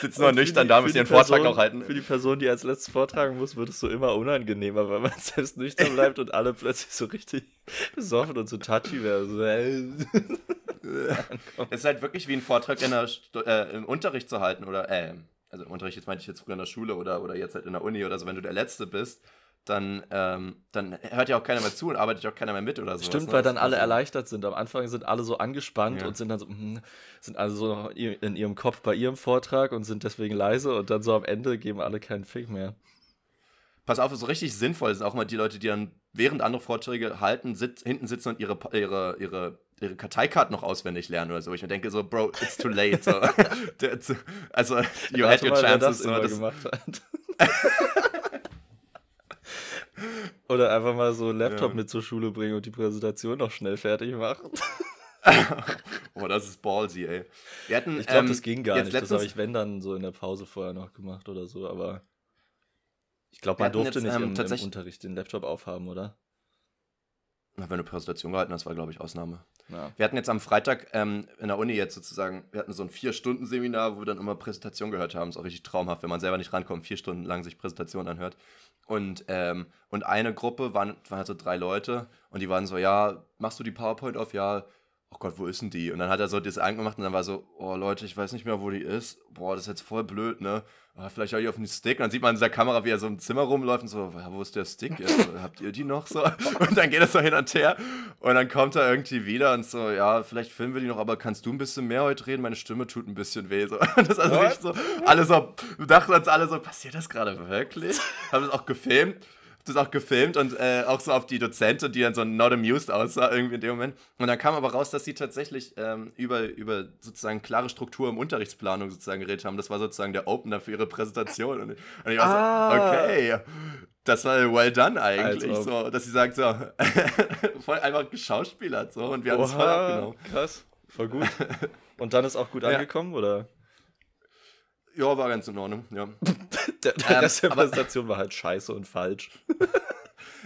sitzen nur nüchtern die- da, müssen ihren Vortrag Person- noch halten. Für die Person, die als letztes vortragen muss, wird es so immer unangenehmer, weil man selbst nüchtern bleibt und alle plötzlich so richtig besoffen und so touchy werden. Es ist halt wirklich wie ein Vortrag in der, äh, im Unterricht zu halten oder, äh, also im Unterricht, jetzt meinte ich jetzt früher in der Schule oder, oder jetzt halt in der Uni oder so, wenn du der Letzte bist, dann, ähm, dann hört ja auch keiner mehr zu und arbeitet ja auch keiner mehr mit oder so. Stimmt, weil dann alle also, erleichtert sind. Am Anfang sind alle so angespannt Ja. und sind dann so, hm, sind alle so noch in ihrem Kopf bei ihrem Vortrag und sind deswegen leise und dann so am Ende geben alle keinen Fick mehr. Pass auf, so richtig sinnvoll sind auch mal die Leute, die dann während andere Vorträge halten, sit hinten sitzen und ihre, ihre, ihre, ihre Karteikarten noch auswendig lernen oder so. Ich mir denke so, Bro, it's too late. So. Also, you had your mal, wer chances. das so, das- gemacht hat. Oder einfach mal so einen Laptop Ja. mit zur Schule bringen und die Präsentation noch schnell fertig machen. oh, das ist ballsy, ey. Wir hatten, Ich glaube, ähm, das ging gar nicht. Das habe ich, wenn, dann so in der Pause vorher noch gemacht oder so, aber ich glaube, man durfte jetzt, nicht ähm, im, im Unterricht den Laptop aufhaben, oder? Wenn du Präsentation gehalten hast, war, glaube ich, Ausnahme. Ja. Wir hatten jetzt am Freitag ähm, in der Uni jetzt sozusagen, wir hatten so ein Vier-Stunden-Seminar, wo wir dann immer Präsentation gehört haben. Ist auch richtig traumhaft, wenn man selber nicht rankommt, vier Stunden lang sich Präsentation anhört. Und, ähm, und eine Gruppe waren, waren halt so drei Leute und die waren so, ja, machst du die PowerPoint auf? Ja, oh Gott, wo ist denn die? Und dann hat er so das angemacht und dann war so, oh Leute, ich weiß nicht mehr, wo die ist. Boah, das ist jetzt voll blöd, ne? Ah, vielleicht habe ich auf den Stick. Und dann sieht man in dieser Kamera, wie er so im Zimmer rumläuft und so, wo ist der Stick jetzt? Habt ihr die noch so? Und dann geht das so hin und her. Und dann kommt er irgendwie wieder und so, ja, vielleicht filmen wir die noch, aber kannst du ein bisschen mehr heute reden? Meine Stimme tut ein bisschen weh. So. Und das ist also What? richtig so, alle so, wir dachten uns alle so, passiert das gerade wirklich? Haben das auch gefilmt. Das auch gefilmt und äh, auch so auf die Dozentin, die dann so not amused aussah irgendwie in dem Moment. Und dann kam aber raus, dass sie tatsächlich ähm, über, über sozusagen klare Struktur im Unterrichtsplanung sozusagen geredet haben. Das war sozusagen der Opener für ihre Präsentation. Und, und ich war Ah. so, okay, das war well done eigentlich. Als ob. So, dass sie sagt so, voll einfach geschauspielert so und wir haben es voll abgenommen. krass. Voll gut. Und dann ist auch gut Ja. angekommen, oder? Ja, war ganz in Ordnung, ja. Der, der Ähm, Rest der Präsentation war halt scheiße und falsch.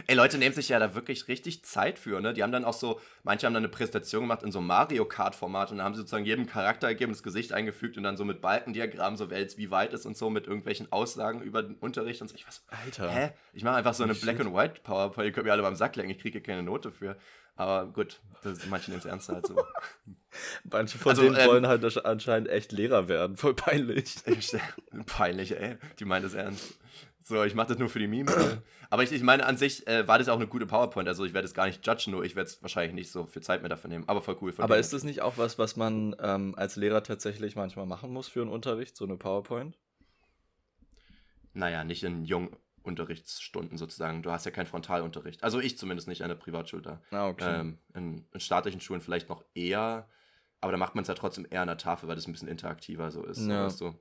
Ey, Leute nehmen sich ja da wirklich richtig Zeit für, ne? Die haben dann auch so, manche haben dann eine Präsentation gemacht in so einem Mario Kart-Format und dann haben sie sozusagen jedem Charakter gegeben, das Gesicht eingefügt und dann so mit Balkendiagrammen, so wer jetzt wie weit ist und so, mit irgendwelchen Aussagen über den Unterricht und so. Ich was, Alter. hä? Ich mache einfach so eine Shit. Black and White PowerPoint, ihr könnt mir alle beim Sack legen, ich kriege keine Note für. Aber gut, das, manche nehmen es ernst halt so. Manche von Also, denen ähm, wollen halt anscheinend echt Lehrer werden. Voll peinlich. Ich- Peinlich, ey. Die meint es ernst. So, ich mache das nur für die Memes. ey. Aber ich, ich meine, an sich äh, war das auch eine gute PowerPoint. Also ich werde es gar nicht judgen, nur ich werde es wahrscheinlich nicht so viel Zeit mehr dafür nehmen. Aber voll cool. von Aber ist das nicht auch was, was man ähm, als Lehrer tatsächlich manchmal machen muss für einen Unterricht, so eine PowerPoint? Naja, nicht in jungen Unterrichtsstunden sozusagen. Du hast ja keinen Frontalunterricht. Also ich zumindest nicht an der Privatschule da. Ah, okay. Ähm, in, in staatlichen Schulen vielleicht noch eher. Aber da macht man es ja trotzdem eher an der Tafel, weil das ein bisschen interaktiver so ist. Ja. Weißt du?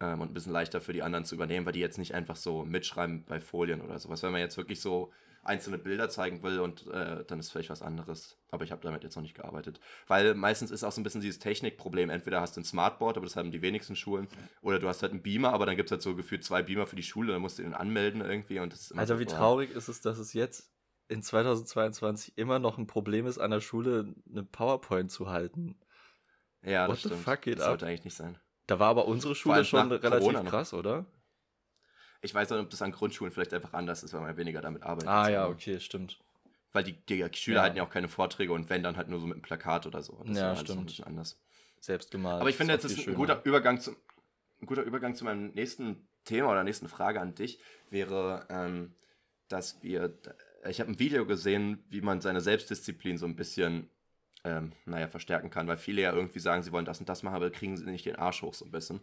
ähm, und ein bisschen leichter für die anderen zu übernehmen, weil die jetzt nicht einfach so mitschreiben bei Folien oder sowas. Wenn man jetzt wirklich so einzelne Bilder zeigen will und äh, dann ist vielleicht was anderes. Aber ich habe damit jetzt noch nicht gearbeitet. Weil meistens ist auch so ein bisschen dieses Technikproblem. Entweder hast du ein Smartboard, aber das haben die wenigsten Schulen. Oder du hast halt einen Beamer, aber dann gibt es halt so gefühlt zwei Beamer für die Schule. Dann musst du den anmelden irgendwie. Und das ist immer Alter, so, wie traurig ist es, dass es jetzt in 2022 immer noch ein Problem ist, an der Schule eine PowerPoint zu halten. Ja, What das the stimmt. fuck geht das ab? sollte eigentlich nicht sein. Da war aber unsere Schule schon relativ Corona noch. krass, oder? Ich weiß nicht, ob das an Grundschulen vielleicht einfach anders ist, weil man weniger damit arbeitet. Ah ja, okay, stimmt. Weil die, die Schüler Ja. halten ja auch keine Vorträge und wenn, dann halt nur so mit einem Plakat oder so. Das Ja, noch stimmt. ein bisschen anders. Selbst gemalt. Aber ich finde, jetzt ist ein guter Übergang, zum, ein guter Übergang zu meinem nächsten Thema oder nächsten Frage an dich wäre, ähm, dass wir, ich habe ein Video gesehen, wie man seine Selbstdisziplin so ein bisschen, ähm, naja, verstärken kann, weil viele ja irgendwie sagen, sie wollen das und das machen, aber kriegen sie nicht den Arsch hoch so ein bisschen.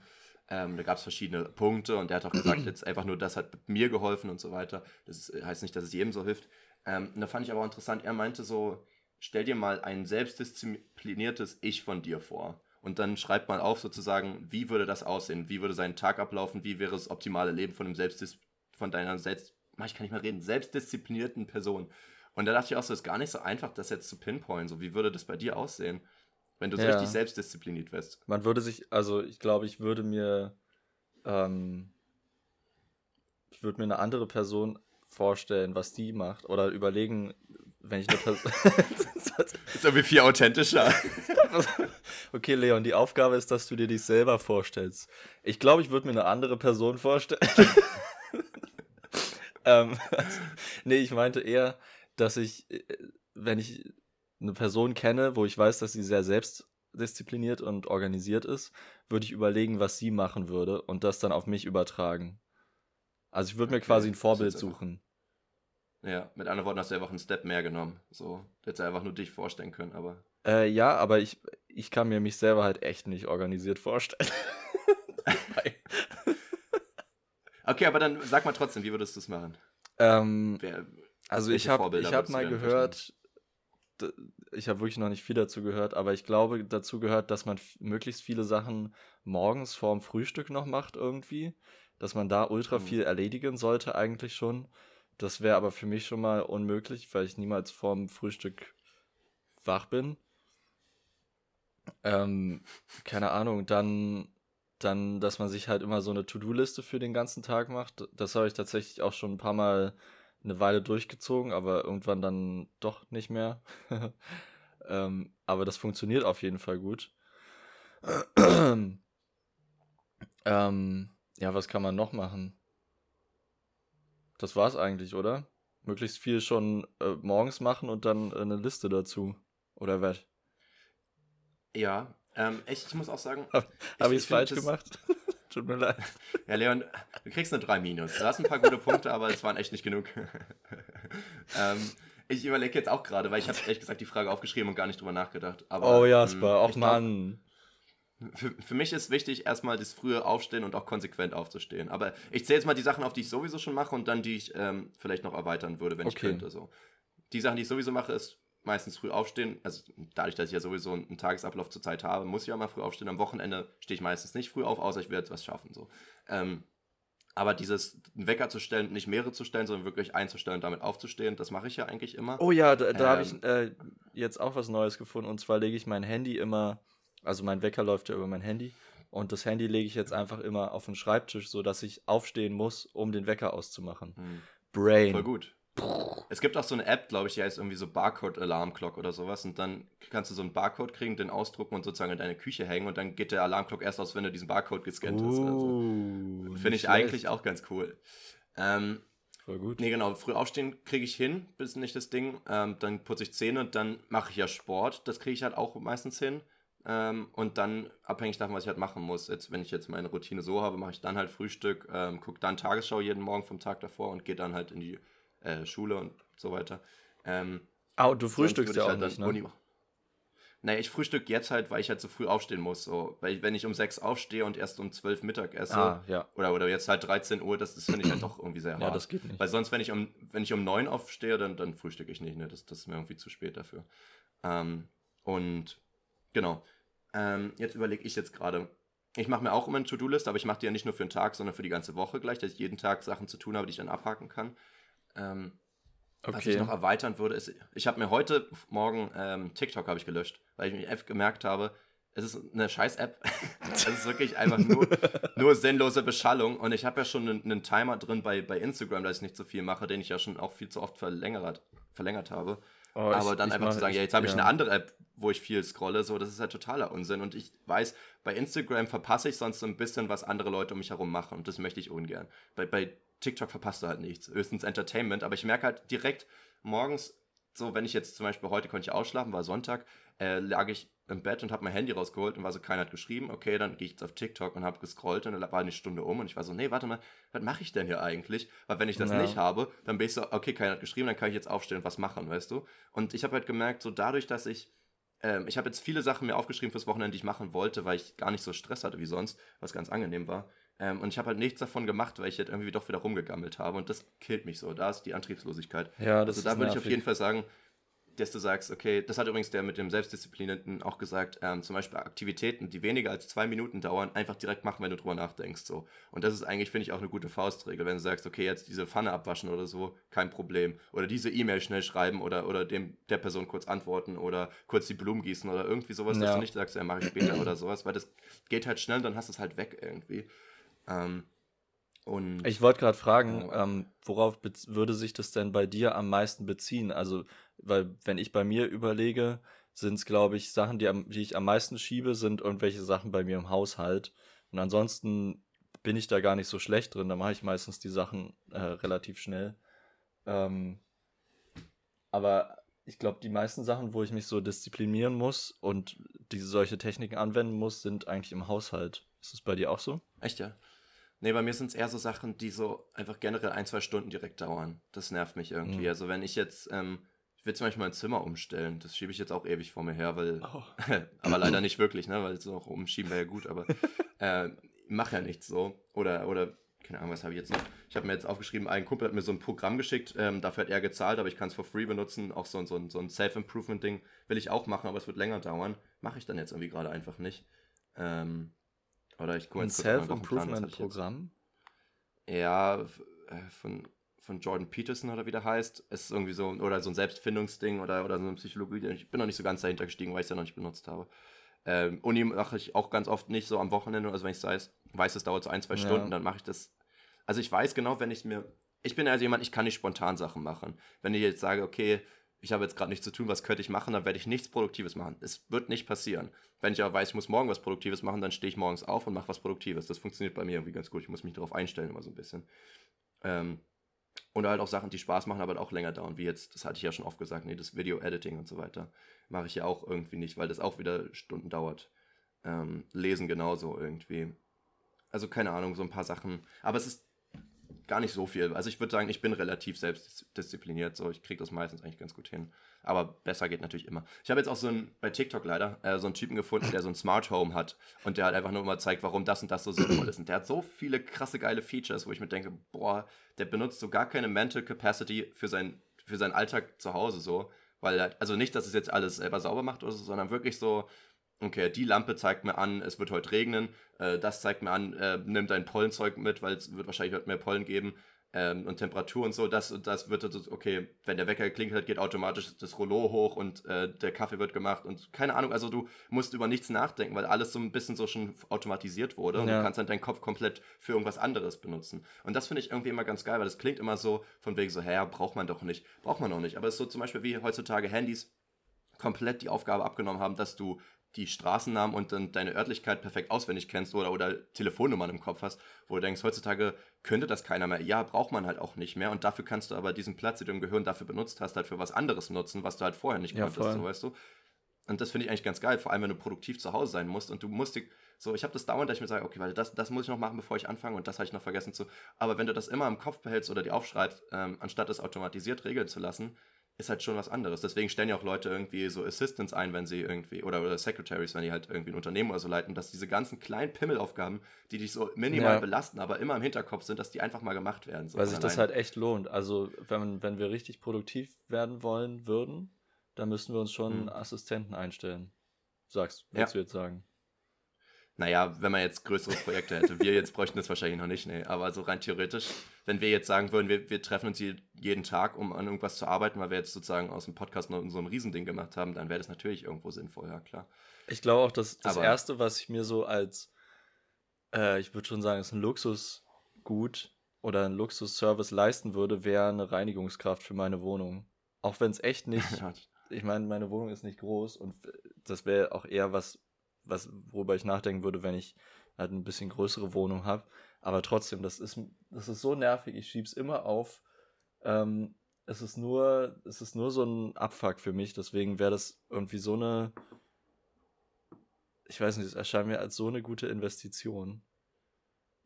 Ähm, da gab es verschiedene Punkte und der hat auch gesagt, jetzt einfach nur das hat mir geholfen und so weiter. Das heißt nicht, dass es jedem so hilft. Ähm, und da fand ich aber auch interessant, er meinte so, stell dir mal ein selbstdiszipliniertes Ich von dir vor. Und dann schreibt man auf sozusagen, wie würde das aussehen? Wie würde sein Tag ablaufen? Wie wäre das optimale Leben von einem Selbstdis von deiner selbst, ich kann nicht mehr reden, selbstdisziplinierten Person. Und da dachte ich auch so, ist gar nicht so einfach, das jetzt zu pinpointen. So, wie würde das bei dir aussehen? Wenn du so Ja. richtig selbstdiszipliniert wärst. Man würde sich, also ich glaube, ich würde mir, ähm, ich würde mir eine andere Person vorstellen, was die macht. Oder überlegen, wenn ich eine Person. Ist irgendwie viel authentischer. okay, Leon, die Aufgabe ist, dass du dir dich selber vorstellst. Ich glaube, ich würde mir eine andere Person vorstellen. ähm, nee, ich meinte eher, dass ich, äh, wenn ich eine Person kenne, wo ich weiß, dass sie sehr selbstdiszipliniert und organisiert ist, würde ich überlegen, was sie machen würde und das dann auf mich übertragen. Also ich würde mir Okay, quasi ein Vorbild suchen. Ja, mit anderen Worten hast du einfach einen Step mehr genommen. So, du hättest einfach nur dich vorstellen können, aber. Äh, ja, aber ich, ich kann mir mich selber halt echt nicht organisiert vorstellen. Okay, aber dann sag mal trotzdem, wie würdest du es machen? ähm, Wer, Also ich habe hab du mal gehört, ich habe wirklich noch nicht viel dazu gehört, aber ich glaube, dazu gehört, dass man möglichst viele Sachen morgens vorm Frühstück noch macht irgendwie, dass man da ultra Mhm. viel erledigen sollte eigentlich schon. Das wäre aber für mich schon mal unmöglich, weil ich niemals vorm Frühstück wach bin. Ähm, keine Ahnung, dann, dann, dass man sich halt immer so eine To-Do-Liste für den ganzen Tag macht. Das habe ich tatsächlich auch schon ein paar Mal eine Weile durchgezogen, aber irgendwann dann doch nicht mehr. ähm, aber das funktioniert auf jeden Fall gut. ähm, ja, was kann man noch machen? Das war's eigentlich, oder? Möglichst viel schon äh, morgens machen und dann äh, eine Liste dazu. Oder was? ja, ähm, ich, ich muss auch sagen. Habe ich es find falsch das- gemacht? Tut mir leid. Ja, Leon, du kriegst eine 3 minus. Du hast ein paar gute Punkte, aber es waren echt nicht genug. ähm, ich überlege jetzt auch gerade, weil ich habe ehrlich gesagt die Frage aufgeschrieben und gar nicht drüber nachgedacht. Aber, Oh Jasper, auch ich glaub, Mann. Für, für mich ist wichtig, erstmal das frühe Aufstehen und auch konsequent aufzustehen. Aber ich zähle jetzt mal die Sachen auf, die ich sowieso schon mache und dann die ich ähm, vielleicht noch erweitern würde, wenn ich Okay. könnte. So. Die Sachen, die ich sowieso mache, ist meistens früh aufstehen. Also dadurch, dass ich ja sowieso einen Tagesablauf zur Zeit habe, muss ich ja mal früh aufstehen. Am Wochenende stehe ich meistens nicht früh auf, außer ich werde etwas schaffen. So. Ähm, aber dieses Wecker zu stellen, nicht mehrere zu stellen, sondern wirklich einzustellen und damit aufzustehen, das mache ich ja eigentlich immer. Oh ja, da, da habe Ähm. ich äh, jetzt auch was Neues gefunden. Und zwar lege ich mein Handy immer, also mein Wecker läuft ja über mein Handy. Und das Handy lege ich jetzt einfach immer auf den Schreibtisch, sodass ich aufstehen muss, um den Wecker auszumachen. Hm. Brain. Voll gut. Es gibt auch so eine App, glaube ich, die heißt irgendwie so Barcode Alarm Clock oder sowas und dann kannst du so einen Barcode kriegen, den ausdrucken und sozusagen in deine Küche hängen und dann geht der Alarmclock erst aus, wenn du diesen Barcode gescannt hast. Also, Finde ich eigentlich auch ganz cool. Ähm, Voll gut. nee, genau, früh aufstehen kriege ich hin, ist nicht das Ding. Ähm, dann putze ich Zähne und dann mache ich ja Sport. Das kriege ich halt auch meistens hin. Ähm, und dann, abhängig davon, was ich halt machen muss, jetzt, wenn ich jetzt meine Routine so habe, mache ich dann halt Frühstück, ähm, gucke dann Tagesschau jeden Morgen vom Tag davor und gehe dann halt in die äh, Schule und so weiter. Ähm, Ah, du frühstückst ja auch halt nicht, ne? Uni. Naja, ich frühstück jetzt halt, weil ich halt so früh aufstehen muss. So. Weil ich, wenn ich um 6 aufstehe und erst um 12 Mittag esse, Ah, ja. oder, oder jetzt halt 13 Uhr, das, das finde ich halt doch irgendwie sehr Ja, hart. das geht nicht. Weil sonst, wenn ich um, wenn ich um 9 aufstehe, dann, dann frühstücke ich nicht. Ne? Das, das ist mir irgendwie zu spät dafür. Ähm, und genau. Ähm, jetzt überlege ich jetzt gerade. Ich mache mir auch immer eine To-Do-List, aber ich mache die ja nicht nur für den Tag, sondern für die ganze Woche gleich, dass ich jeden Tag Sachen zu tun habe, die ich dann abhaken kann. Ähm, Was ich Okay. noch erweitern würde, ist, ich habe mir heute Morgen ähm, TikTok habe ich gelöscht, weil ich mich gemerkt habe, es ist eine scheiß App. es ist wirklich einfach nur, nur sinnlose Beschallung. Und ich habe ja schon einen, einen Timer drin bei, bei Instagram, dass ich nicht so viel mache, den ich ja schon auch viel zu oft verlängert, verlängert habe. Oh, Aber ich- dann ich einfach mach- zu sagen, ich- ja, jetzt habe ich ja. eine andere App, wo ich viel scrolle, so, das ist halt totaler Unsinn. Und ich weiß, bei Instagram verpasse ich sonst so ein bisschen, was andere Leute um mich herum machen. Und das möchte ich ungern. Bei, bei TikTok verpasst du halt nichts. Höchstens Entertainment. Aber ich merke halt direkt morgens, so, wenn ich jetzt zum Beispiel heute konnte ich ausschlafen, war Sonntag, äh, lag ich im Bett und habe mein Handy rausgeholt und war so, keiner hat geschrieben, okay, dann gehe ich jetzt auf TikTok und habe gescrollt und dann war eine Stunde um und ich war so, nee, warte mal, was mache ich denn hier eigentlich? Weil wenn ich das Ja. nicht habe, dann bin ich so, okay, keiner hat geschrieben, dann kann ich jetzt aufstehen und was machen, weißt du? Und ich habe halt gemerkt, so dadurch, dass ich, ähm, ich habe jetzt viele Sachen mir aufgeschrieben fürs Wochenende, die ich machen wollte, weil ich gar nicht so Stress hatte wie sonst, was ganz angenehm war. Ähm, und ich habe halt nichts davon gemacht, weil ich jetzt irgendwie doch wieder rumgegammelt habe und das killt mich so. Da ist die Antriebslosigkeit. Ja, das also da würde ich auf jeden Fall sagen, dass du sagst, okay, das hat übrigens der mit dem Selbstdisziplinierten auch gesagt, ähm, zum Beispiel Aktivitäten, die weniger als zwei Minuten dauern, einfach direkt machen, wenn du drüber nachdenkst. So. Und das ist eigentlich, finde ich, auch eine gute Faustregel, wenn du sagst, okay, jetzt diese Pfanne abwaschen oder so, kein Problem. Oder diese E-Mail schnell schreiben oder, oder dem, der Person kurz antworten oder kurz die Blumen gießen oder irgendwie sowas, ja. dass du nicht sagst, ja, mache ich später oder sowas, weil das geht halt schnell und dann hast du es halt weg irgendwie. Ähm, und, ich wollte gerade fragen, ja. ähm, worauf würde sich das denn bei dir am meisten beziehen? Also, weil wenn ich bei mir überlege, sind es, glaube ich, Sachen, die, am, die ich am meisten schiebe, sind irgendwelche Sachen bei mir im Haushalt. Und ansonsten bin ich da gar nicht so schlecht drin. Da mache ich meistens die Sachen äh, relativ schnell. Ähm, aber ich glaube, die meisten Sachen, wo ich mich so disziplinieren muss und diese solche Techniken anwenden muss, sind eigentlich im Haushalt. Ist das bei dir auch so? Echt, ja? Nee, bei mir sind es eher so Sachen, die so einfach generell ein, zwei Stunden direkt dauern. Das nervt mich irgendwie. Mhm. Also wenn ich jetzt, ähm, ich will zum Beispiel mein Zimmer umstellen, das schiebe ich jetzt auch ewig vor mir her, weil, oh. aber leider nicht wirklich, ne, weil so auch umschieben wäre ja gut, aber äh, mache ja nichts so. Oder, oder, keine Ahnung, was habe ich jetzt noch? Ich habe mir jetzt aufgeschrieben, ein Kumpel hat mir so ein Programm geschickt, ähm, dafür hat er gezahlt, aber ich kann es for free benutzen. Auch so, so, so ein Self-Improvement-Ding will ich auch machen, aber es wird länger dauern. Mache ich dann jetzt irgendwie gerade einfach nicht. Ähm, oder ich gucke jetzt Self-Improvement-Programm? Ja, äh, von, von Jordan Peterson oder wie der heißt. Es ist irgendwie so, oder so ein Selbstfindungsding oder, oder so eine Psychologie. Ich bin noch nicht so ganz dahinter gestiegen, weil ich es ja noch nicht benutzt habe. Ähm, Uni mache ich auch ganz oft nicht so am Wochenende. Also wenn ich weiß, weiß es dauert so ein, zwei Stunden, ja. dann mache ich das. Also ich weiß genau, wenn ich mir. Ich bin also jemand, ich kann nicht spontan Sachen machen. Wenn ich jetzt sage, okay, ich habe jetzt gerade nichts zu tun, was könnte ich machen, dann werde ich nichts Produktives machen. Es wird nicht passieren. Wenn ich aber weiß, ich muss morgen was Produktives machen, dann stehe ich morgens auf und mache was Produktives. Das funktioniert bei mir irgendwie ganz gut. Ich muss mich darauf einstellen, immer so ein bisschen. Ähm, und halt auch Sachen, die Spaß machen, aber auch länger dauern, wie jetzt, das hatte ich ja schon oft gesagt, nee, das Video-Editing und so weiter, mache ich ja auch irgendwie nicht, weil das auch wieder Stunden dauert. Ähm, lesen genauso irgendwie. Also keine Ahnung, so ein paar Sachen. Aber es ist gar nicht so viel. Also ich würde sagen, ich bin relativ selbstdiszipliniert, so ich kriege das meistens eigentlich ganz gut hin. Aber besser geht natürlich immer. Ich habe jetzt auch so einen, bei TikTok leider, äh, so einen Typen gefunden, der so ein Smart Home hat und der halt einfach nur immer zeigt, warum das und das so sinnvoll ist. Und der hat so viele krasse geile Features, wo ich mir denke, boah, der benutzt so gar keine Mental Capacity für, sein, für seinen Alltag zu Hause so. Weil, also nicht, dass es jetzt alles selber sauber macht oder so, sondern wirklich so, okay, die Lampe zeigt mir an, es wird heute regnen, äh, das zeigt mir an, äh, nimm dein Pollenzeug mit, weil es wird wahrscheinlich heute mehr Pollen geben ähm, und Temperatur und so, das das wird, okay, wenn der Wecker geklingelt hat, geht automatisch das Rollo hoch und äh, der Kaffee wird gemacht und keine Ahnung, also du musst über nichts nachdenken, weil alles so ein bisschen so schon automatisiert wurde und ja. du kannst dann deinen Kopf komplett für irgendwas anderes benutzen. Und das finde ich irgendwie immer ganz geil, weil das klingt immer so von wegen so, hä, braucht man doch nicht, braucht man noch nicht, aber es ist so zum Beispiel wie heutzutage Handys komplett die Aufgabe abgenommen haben, dass du die Straßennamen und dann deine Örtlichkeit perfekt auswendig kennst oder, oder Telefonnummern im Kopf hast, wo du denkst, heutzutage könnte das keiner mehr. Ja, braucht man halt auch nicht mehr. Und dafür kannst du aber diesen Platz, den du im Gehirn dafür benutzt hast, halt für was anderes nutzen, was du halt vorher nicht ja, konntest, so, weißt du. Und das finde ich eigentlich ganz geil, vor allem wenn du produktiv zu Hause sein musst und du musst dich, so, ich habe das dauernd, dass ich mir sage, okay, weil das, das muss ich noch machen, bevor ich anfange und das habe ich noch vergessen zu. Aber wenn du das immer im Kopf behältst oder dir aufschreibst, ähm, anstatt es automatisiert regeln zu lassen, ist halt schon was anderes. Deswegen stellen ja auch Leute irgendwie so Assistants ein, wenn sie irgendwie, oder, oder Secretaries, wenn die halt irgendwie ein Unternehmen oder so leiten, dass diese ganzen kleinen Pimmelaufgaben, die dich so minimal ja. belasten, aber immer im Hinterkopf sind, dass die einfach mal gemacht werden. So Weil sich das halt echt lohnt. Also, wenn, wenn wir richtig produktiv werden wollen würden, dann müssten wir uns schon hm. Assistenten einstellen. Sagst, willst ja. du jetzt sagen? Naja, wenn man jetzt größere Projekte hätte. Wir jetzt bräuchten das wahrscheinlich noch nicht, nee. Aber so rein theoretisch, wenn wir jetzt sagen würden, wir, wir treffen uns jeden Tag, um an irgendwas zu arbeiten, weil wir jetzt sozusagen aus dem Podcast noch so ein Riesending gemacht haben, dann wäre das natürlich irgendwo sinnvoll, ja klar. Ich glaube auch, dass das Aber, Erste, was ich mir so als, äh, ich würde schon sagen, ist ein Luxusgut oder ein Luxusservice leisten würde, wäre eine Reinigungskraft für meine Wohnung. Auch wenn es echt nicht, ich meine, meine Wohnung ist nicht groß und das wäre auch eher was, was, worüber ich nachdenken würde, wenn ich halt ein bisschen größere Wohnung habe. Aber trotzdem, das ist, das ist so nervig, ich schieb's immer auf. Ähm, es ist nur, es ist nur so ein Abfuck für mich, deswegen wäre das irgendwie so eine, ich weiß nicht, es erscheint mir als so eine gute Investition.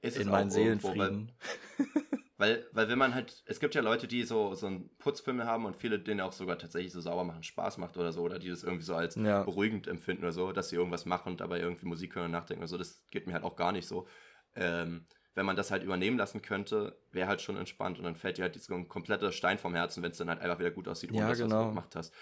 Ist in meinen Seelenfrieden. Irgendwo, Weil, weil wenn man halt, es gibt ja Leute, die so, so einen Putzfilm haben und viele, denen auch sogar tatsächlich so sauber machen Spaß macht oder so, oder die das irgendwie so als ja. beruhigend empfinden oder so, dass sie irgendwas machen und dabei irgendwie Musik hören und nachdenken oder so, das geht mir halt auch gar nicht so. Ähm, wenn man das halt übernehmen lassen könnte, wäre halt schon entspannt und dann fällt dir halt so ein kompletter Stein vom Herzen, wenn es dann halt einfach wieder gut aussieht, ohne ja, dass genau. du gemacht hast.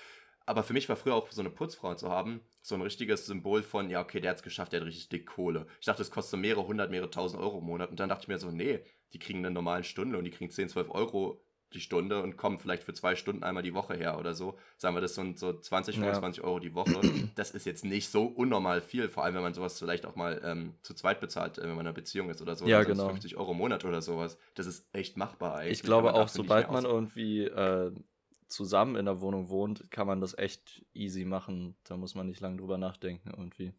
aber für mich war früher auch so eine Putzfrau zu haben, so ein richtiges Symbol von, ja, okay, der hat es geschafft, der hat richtig dick Kohle. Ich dachte, das kostet so mehrere hundert, mehrere tausend Euro im Monat. Und dann dachte ich mir so, nee, die kriegen eine normale Stunde und die kriegen 10, 12 Euro die Stunde und kommen vielleicht für zwei Stunden einmal die Woche her oder so. Sagen wir, das sind so 20, 25 ja. Euro die Woche. Das ist jetzt nicht so unnormal viel, vor allem wenn man sowas vielleicht auch mal ähm, zu zweit bezahlt, äh, wenn man in einer Beziehung ist oder so. Ja, genau. 50 Euro im Monat oder sowas. Das ist echt machbar eigentlich. Ich glaube auch, sobald man irgendwie äh, zusammen in der Wohnung wohnt, kann man das echt easy machen. Da muss man nicht lange drüber nachdenken irgendwie.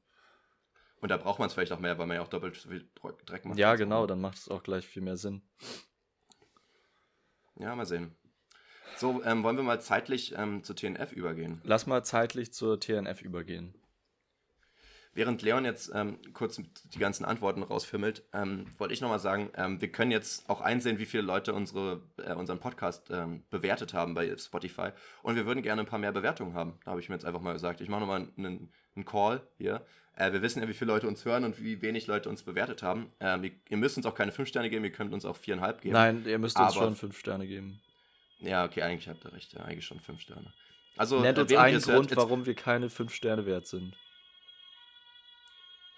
Und da braucht man es vielleicht auch mehr, weil man ja auch doppelt so viel Dreck macht. Ja, genau, dann macht es auch gleich viel mehr Sinn. Ja, mal sehen. So, ähm, wollen wir mal zeitlich ähm, zur TNF übergehen? Lass mal zeitlich zur TNF übergehen. Während Leon jetzt ähm, kurz die ganzen Antworten rausfimmelt, ähm, wollte ich nochmal sagen, ähm, wir können jetzt auch einsehen, wie viele Leute unsere, äh, unseren Podcast ähm, bewertet haben bei Spotify. Und wir würden gerne ein paar mehr Bewertungen haben. Da habe ich mir jetzt einfach mal gesagt, ich mache nochmal einen, einen Call hier. Äh, wir wissen ja, wie viele Leute uns hören und wie wenig Leute uns bewertet haben. Ähm, ihr, ihr, müsst uns auch keine 5 Sterne geben, ihr könnt uns auch 4,5 geben. Nein, ihr müsst uns schon 5 Sterne geben. Ja, okay, eigentlich habt ihr recht. Ja, eigentlich schon 5 Sterne. Also, Nennt uns einen Grund, hört, warum wir keine 5 Sterne wert sind.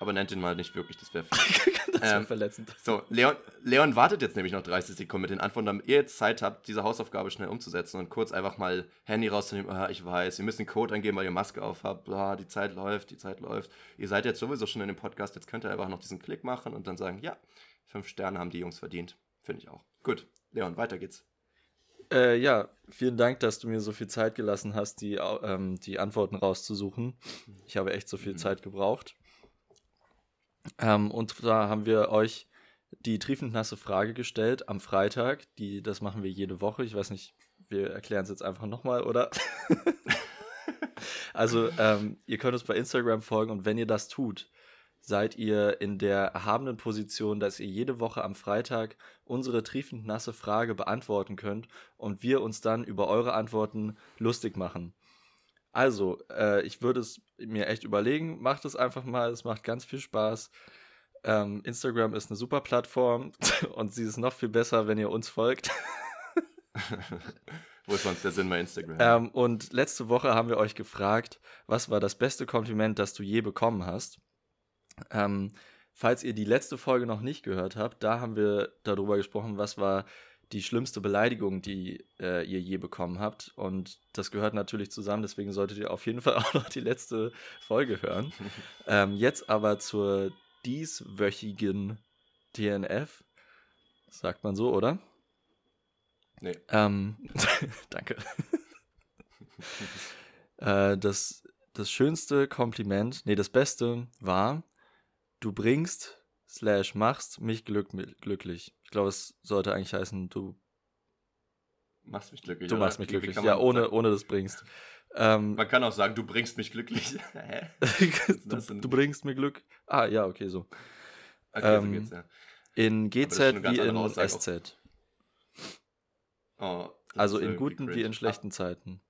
Aber nennt ihn mal nicht wirklich, das wäre das wär ähm, verletzend. So, Leon, Leon wartet jetzt nämlich noch 30 Sekunden mit den Antworten, damit ihr jetzt Zeit habt, diese Hausaufgabe schnell umzusetzen und kurz einfach mal Handy rauszunehmen. Ah, ich weiß, ihr müsst den Code eingeben, weil ihr Maske auf habt. Bla, die Zeit läuft, die Zeit läuft. Ihr seid jetzt sowieso schon in dem Podcast, jetzt könnt ihr einfach noch diesen Klick machen und dann sagen, ja, fünf Sterne haben die Jungs verdient. Finde ich auch. Gut, Leon, weiter geht's. Äh, ja, vielen Dank, dass du mir so viel Zeit gelassen hast, die, ähm, die Antworten rauszusuchen. Ich habe echt so viel mhm. Zeit gebraucht. Ähm, und da haben wir euch die triefend nasse Frage gestellt am Freitag. Die, das machen wir jede Woche. Ich weiß nicht, wir erklären es jetzt einfach nochmal, oder? also, ähm, ihr könnt uns bei Instagram folgen und wenn ihr das tut, seid ihr in der erhabenen Position, dass ihr jede Woche am Freitag unsere triefend nasse Frage beantworten könnt und wir uns dann über eure Antworten lustig machen. Also, äh, ich würde es mir echt überlegen, macht es einfach mal, es macht ganz viel Spaß. Ähm, Instagram ist eine super Plattform und sie ist noch viel besser, wenn ihr uns folgt. Wo ist sonst der Sinn bei Instagram? Ähm, und letzte Woche haben wir euch gefragt, was war das beste Kompliment, das du je bekommen hast? Ähm, falls ihr die letzte Folge noch nicht gehört habt, da haben wir darüber gesprochen, was war die schlimmste Beleidigung, die äh, ihr je bekommen habt. Und das gehört natürlich zusammen, deswegen solltet ihr auf jeden Fall auch noch die letzte Folge hören. ähm, jetzt aber zur dieswöchigen DNF. Sagt man so, oder? Nee. Ähm, danke. äh, das, das schönste Kompliment, nee, das Beste war, du bringst slash machst mich glück glücklich. Ich glaube, es sollte eigentlich heißen, du machst mich glücklich. Du oder? machst mich glücklich, ja, ohne, ohne das bringst. Ähm, man kann auch sagen, du bringst mich glücklich. du, du, bringst mir Glück. Ah, ja, okay, so. Okay, ähm, so geht's, ja. In GZ wie in SZ. Oh, also in guten wie in schlechten Zeiten.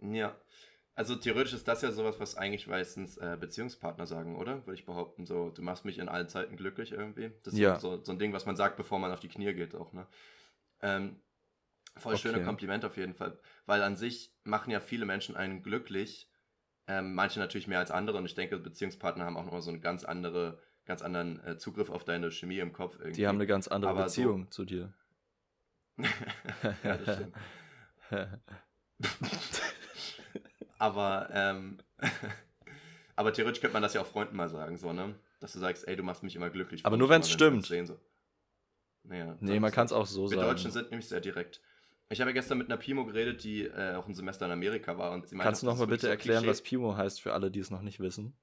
Ja. Also theoretisch ist das ja sowas, was eigentlich meistens äh, Beziehungspartner sagen, oder? Würde ich behaupten. So, du machst mich in allen Zeiten glücklich irgendwie. Das ist ja. so, so ein Ding, was man sagt, bevor man auf die Knie geht auch, ne? Ähm, voll okay. schöne Kompliment auf jeden Fall. Weil an sich machen ja viele Menschen einen glücklich. Ähm, manche natürlich mehr als andere. Und ich denke, Beziehungspartner haben auch nochmal so einen ganz andere, ganz anderen äh, Zugriff auf deine Chemie im Kopf irgendwie. Die haben eine ganz andere Aber Beziehung so... zu dir. ja, das stimmt. Aber, ähm, aber theoretisch könnte man das ja auch Freunden mal sagen, so, ne? Dass du sagst, ey, du machst mich immer glücklich. Aber nur wenn es stimmt. So. naja, nee, man kann es auch so wir sagen. Wir Deutschen sind nämlich sehr direkt. Ich habe ja gestern mit einer Pimo geredet, die äh, auch ein Semester in Amerika war. Und sie meinte, Kannst du nochmal bitte so erklären, Klischee. was Pimo heißt für alle, die es noch nicht wissen?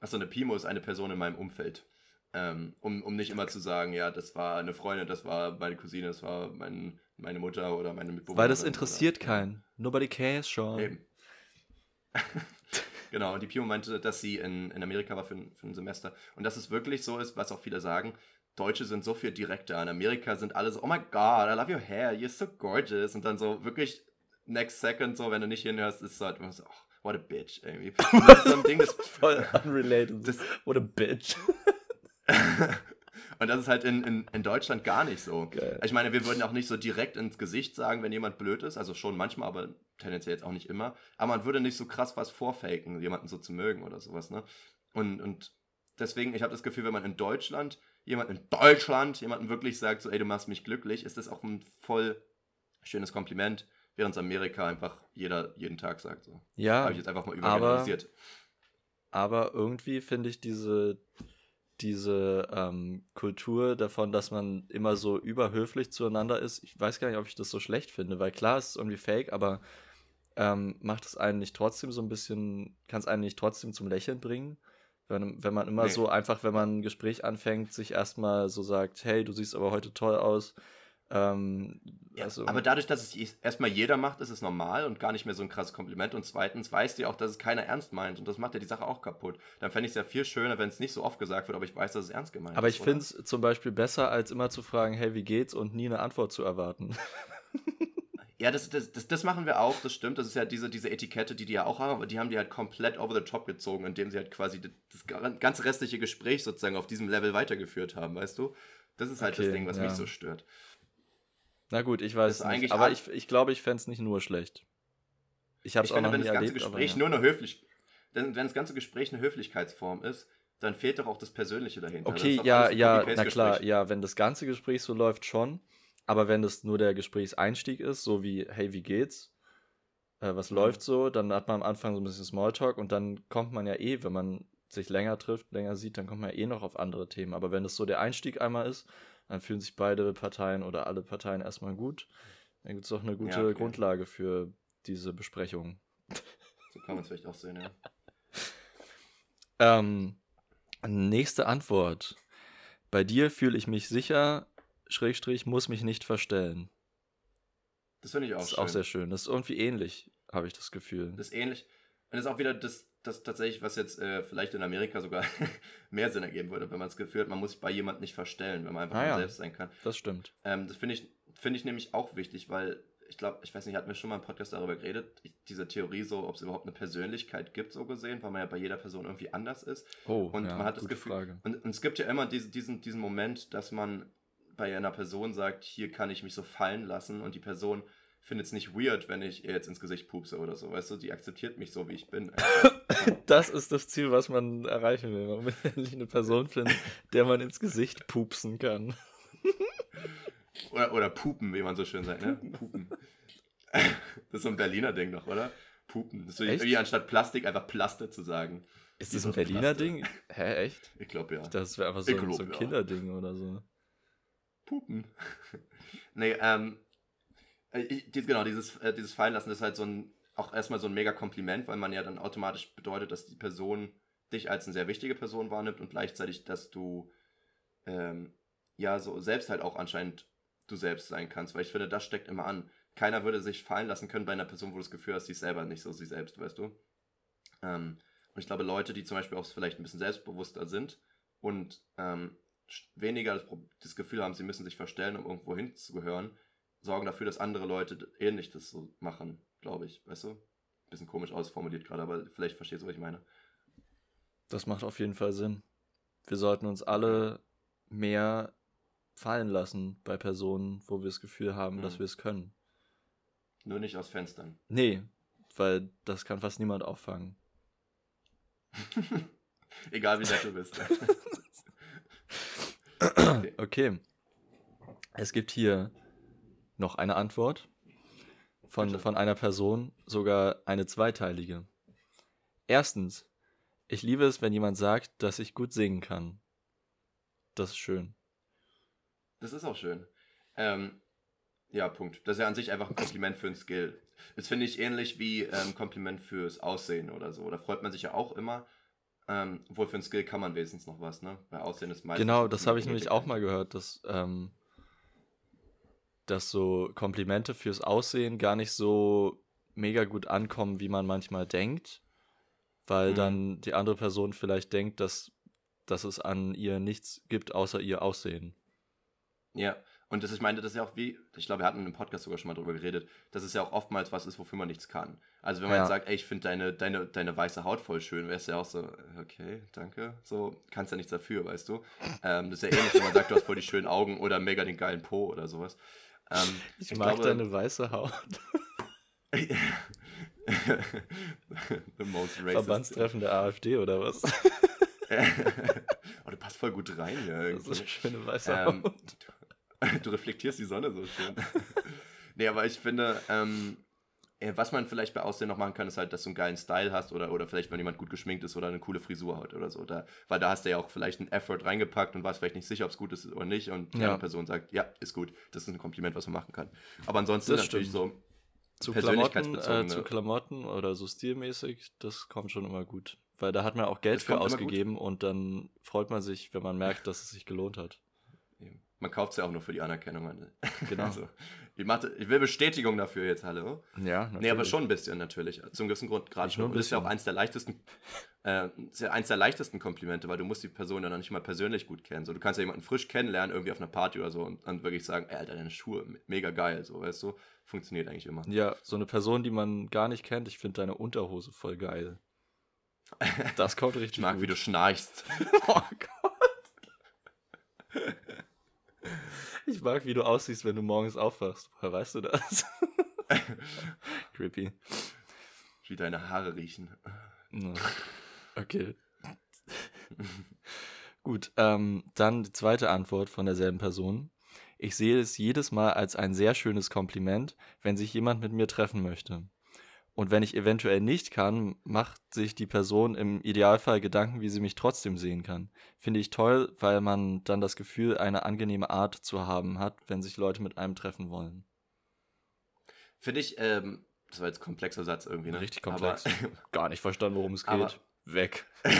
Achso, eine Pimo ist eine Person in meinem Umfeld. Ähm, um, um nicht immer zu sagen, ja, das war eine Freundin, das war meine Cousine, das war mein, meine Mutter oder meine Mitbewohnerin. Weil das interessiert oder, keinen. Nobody cares, Sean. Eben. genau, und die Pio meinte, dass sie in, in Amerika war für ein, für ein Semester. Und dass es wirklich so ist, was auch viele sagen, Deutsche sind so viel direkter. In Amerika sind alle so, oh my god, I love your hair, you're so gorgeous. Und dann so wirklich next second, so, wenn du nicht hinhörst, ist es halt immer so, oh, what a bitch, irgendwie. Das ist so ein Ding, das voll unrelated. Das, what a bitch. Und das ist halt in, in, in Deutschland gar nicht so. Geil. Ich meine, wir würden auch nicht so direkt ins Gesicht sagen, wenn jemand blöd ist. Also schon manchmal, aber tendenziell jetzt auch nicht immer, aber man würde nicht so krass was vorfaken, jemanden so zu mögen oder sowas, ne? Und, und deswegen, ich habe das Gefühl, wenn man in Deutschland, jemand in Deutschland, jemanden wirklich sagt, so, ey, du machst mich glücklich, ist das auch ein voll schönes Kompliment, während es Amerika einfach jeder jeden Tag sagt. So. Ja. Habe ich jetzt einfach mal übergeneralisiert. Aber, aber irgendwie finde ich diese, diese ähm, Kultur davon, dass man immer so überhöflich zueinander ist, ich weiß gar nicht, ob ich das so schlecht finde, weil klar, es ist irgendwie fake, aber ähm, macht es einen nicht trotzdem so ein bisschen, kann es einen nicht trotzdem zum Lächeln bringen? Wenn, wenn man immer nee. so einfach, wenn man ein Gespräch anfängt, sich erstmal so sagt, hey, du siehst aber heute toll aus, ähm, ja, also, aber dadurch, dass es erstmal jeder macht, ist es normal und gar nicht mehr so ein krasses Kompliment. Und zweitens weißt du auch, dass es keiner ernst meint. Und das macht ja die Sache auch kaputt. Dann fände ich es ja viel schöner, wenn es nicht so oft gesagt wird, aber ich weiß, dass es ernst gemeint aber ist. Aber ich finde es zum Beispiel besser, als immer zu fragen, hey, wie geht's? Und nie eine Antwort zu erwarten. Ja, das, das, das, das, machen wir auch, das stimmt. Das ist ja diese, diese Etikette, die die ja auch haben, aber die haben die halt komplett over the top gezogen, indem sie halt quasi das ganze restliche Gespräch sozusagen auf diesem Level weitergeführt haben, weißt du? Das ist halt okay, das Ding, was ja. mich so stört. Na gut, ich weiß nicht. Aber ich, ich glaube, ich fände es nicht nur schlecht. Ich habe es auch noch wenn nie das ganze erlebt, Gespräch ja. nur eine Höflich wenn, wenn das ganze Gespräch eine Höflichkeitsform ist, dann fehlt doch auch das Persönliche dahinter. Okay, ja, ja, na klar, ja, wenn das ganze Gespräch so läuft, schon. Aber wenn das nur der Gesprächseinstieg ist, so wie, hey, wie geht's? Äh, was mhm. läuft so? Dann hat man am Anfang so ein bisschen Smalltalk und dann kommt man ja eh, wenn man sich länger trifft, länger sieht, dann kommt man ja eh noch auf andere Themen. Aber wenn das so der Einstieg einmal ist, dann fühlen sich beide Parteien oder alle Parteien erstmal gut. Dann gibt es auch eine gute ja, okay. Grundlage für diese Besprechung. So kann man es vielleicht auch sehen, ja. ähm, nächste Antwort. Bei dir fühle ich mich sicher, Schrägstrich, muss mich nicht verstellen. Das finde ich auch das ist schön. auch sehr schön. Das ist irgendwie ähnlich, habe ich das Gefühl. Das ist ähnlich. Und das ist auch wieder das, das tatsächlich, was jetzt äh, vielleicht in Amerika sogar mehr Sinn ergeben würde, wenn man das Gefühl hat, man muss bei jemandem nicht verstellen, wenn man einfach ah, ja. selbst sein kann. Das stimmt. Ähm, das finde ich, find ich nämlich auch wichtig, weil ich glaube, ich weiß nicht, hatten wir schon mal im Podcast darüber geredet, ich, diese Theorie so, ob es überhaupt eine Persönlichkeit gibt, so gesehen, weil man ja bei jeder Person irgendwie anders ist. Oh, und ja, man hat das Gefühl. Und, und, es gibt ja immer diese, diesen, diesen Moment, dass man bei einer Person sagt, hier kann ich mich so fallen lassen und die Person findet es nicht weird, wenn ich ihr jetzt ins Gesicht pupse oder so. Weißt du, die akzeptiert mich so, wie ich bin. das ist das Ziel, was man erreichen will. Man will endlich eine Person finden, der man ins Gesicht pupsen kann. oder, oder pupen, wie man so schön sagt, ne? Pupen. das ist so ein Berliner Ding noch, oder? Pupen. Das ist so irgendwie anstatt Plastik einfach Plaste zu sagen. Ist das ein Berliner Plaste. Ding? Hä, echt? Ich glaube ja. Das wäre einfach so, glaub, so ein Kinderding ja. oder so. Pupen. nee, ähm, äh, ich, genau, dieses, äh, dieses Fallenlassen ist halt so ein, auch erstmal so ein mega Kompliment, weil man ja dann automatisch bedeutet, dass die Person dich als eine sehr wichtige Person wahrnimmt und gleichzeitig, dass du ähm, ja so selbst halt auch anscheinend du selbst sein kannst, weil ich finde, das steckt immer an. Keiner würde sich fallen lassen können bei einer Person, wo du das Gefühl hast, sie ist selber nicht so sie selbst, weißt du? Ähm, und ich glaube, Leute, die zum Beispiel auch vielleicht ein bisschen selbstbewusster sind und ähm, weniger das, das, Gefühl haben, sie müssen sich verstellen, um irgendwo hinzugehören, sorgen dafür, dass andere Leute ähnlich das so machen, glaube ich. Weißt du? Bisschen komisch ausformuliert gerade, aber vielleicht verstehst du, was ich meine. Das macht auf jeden Fall Sinn. Wir sollten uns alle mehr fallen lassen bei Personen, wo wir das Gefühl haben, mhm. dass wir es können. Nur nicht aus Fenstern. Nee, weil das kann fast niemand auffangen. Egal wie nett du bist. okay. Es gibt hier noch eine Antwort von, von einer Person, sogar eine zweiteilige. Erstens, ich liebe es, wenn jemand sagt, dass ich gut singen kann. Das ist schön. Das ist auch schön. Ähm, ja, Punkt. Das ist ja an sich einfach ein Kompliment für ein Skill. Das finde ich ähnlich wie ähm, Kompliment fürs Aussehen oder so. Da freut man sich ja auch immer. Ähm, obwohl für ein Skill kann man wenigstens noch was, ne? Bei Aussehen ist meistens. Genau, das habe ich nämlich auch mal gehört, dass ähm, dass so Komplimente fürs Aussehen gar nicht so mega gut ankommen, wie man manchmal denkt, weil mhm. dann die andere Person vielleicht denkt, dass, dass es an ihr nichts gibt, außer ihr Aussehen. Ja, und das, ich meine, das ist ja auch wie, ich glaube, wir hatten im Podcast sogar schon mal drüber geredet, dass es ja auch oftmals was ist, wofür man nichts kann. Also wenn man ja. jetzt sagt, ey, ich finde deine, deine, deine weiße Haut voll schön, wäre es ja auch so, okay, danke, so, kannst ja nichts dafür, weißt du. Ähm, das ist ja ähnlich, wenn man sagt, du hast voll die schönen Augen oder mega den geilen Po oder sowas. Ähm, ich, ich, mag glaube, deine weiße Haut. The most racist. Verbandstreffen der AfD oder was? oh, du passt voll gut rein hier. Irgendwie. Das ist eine schöne weiße ähm, du, reflektierst die Sonne so schön. nee, aber ich finde, ähm, was man vielleicht bei Aussehen noch machen kann, ist halt, dass du einen geilen Style hast oder, oder vielleicht, wenn jemand gut geschminkt ist oder eine coole Frisur hat oder so. Da, weil da hast du ja auch vielleicht einen Effort reingepackt und warst vielleicht nicht sicher, ob es gut ist oder nicht. Und die ja. andere Person sagt, ja, ist gut. Das ist ein Kompliment, was man machen kann. Aber ansonsten das natürlich stimmt. so zu Klamotten, äh, zu Klamotten oder so stilmäßig, das kommt schon immer gut. Weil da hat man auch Geld für ausgegeben und dann freut man sich, wenn man merkt, dass es sich gelohnt hat. Man kauft es ja auch nur für die Anerkennung. Genau. Also, ich, mache, ich will Bestätigung dafür jetzt, hallo. Ja, natürlich. Nee, aber schon ein bisschen natürlich. Zum gewissen Grund gerade schon. Das ist ja auch eins der leichtesten, äh, ist ja eins der leichtesten Komplimente, weil du musst die Person ja noch nicht mal persönlich gut kennen. So, du kannst ja jemanden frisch kennenlernen, irgendwie auf einer Party oder so und dann wirklich sagen, ey, Alter, deine Schuhe, mega geil, so, weißt du. Funktioniert eigentlich immer. Ja, so eine Person, die man gar nicht kennt, ich finde deine Unterhose voll geil. Das kommt richtig Ich mag, gut. wie du schnarchst. oh Gott. Ich mag, wie du aussiehst, wenn du morgens aufwachst. Woher weißt du das? Creepy. Wie deine Haare riechen. Okay. Gut, ähm, dann die zweite Antwort von derselben Person. Ich sehe es jedes Mal als ein sehr schönes Kompliment, wenn sich jemand mit mir treffen möchte. Und wenn ich eventuell nicht kann, macht sich die Person im Idealfall Gedanken, wie sie mich trotzdem sehen kann. Finde ich toll, weil man dann das Gefühl, eine angenehme Art zu haben hat, wenn sich Leute mit einem treffen wollen. Finde ich, ähm, das war jetzt ein komplexer Satz irgendwie, ne? Richtig komplex. Aber, Gar nicht verstanden, worum es geht. Aber, Weg.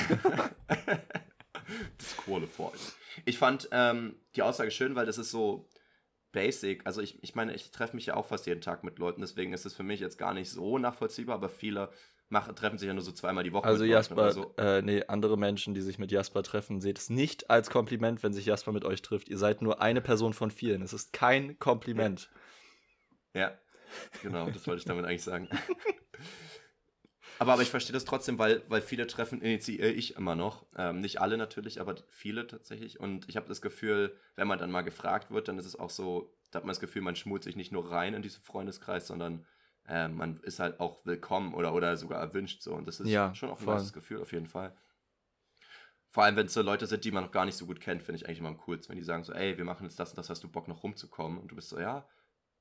Disqualified. Ich fand ähm, die Aussage schön, weil das ist so, basic. Also ich, ich meine, ich treffe mich ja auch fast jeden Tag mit Leuten, deswegen ist es für mich jetzt gar nicht so nachvollziehbar, aber viele machen, treffen sich ja nur so zweimal die Woche. Also Jasper, so. äh, nee, andere Menschen, die sich mit Jasper treffen, seht es nicht als Kompliment, wenn sich Jasper mit euch trifft. Ihr seid nur eine Person von vielen. Es ist kein Kompliment. Ja, ja genau, das wollte ich damit eigentlich sagen. Aber, aber ich verstehe das trotzdem, weil, weil viele Treffen initiiere ich immer noch. Ähm, nicht alle natürlich, aber viele tatsächlich. Und ich habe das Gefühl, wenn man dann mal gefragt wird, dann ist es auch so, da hat man das Gefühl, man schmult sich nicht nur rein in diesen Freundeskreis, sondern äh, man ist halt auch willkommen oder, oder sogar erwünscht. So. Und das ist ja, schon auch ein nices Gefühl auf jeden Fall. Vor allem, wenn es so Leute sind, die man noch gar nicht so gut kennt, finde ich eigentlich immer am coolsten, wenn die sagen so, ey, wir machen jetzt das und das, hast du Bock noch rumzukommen? Und du bist so, ja,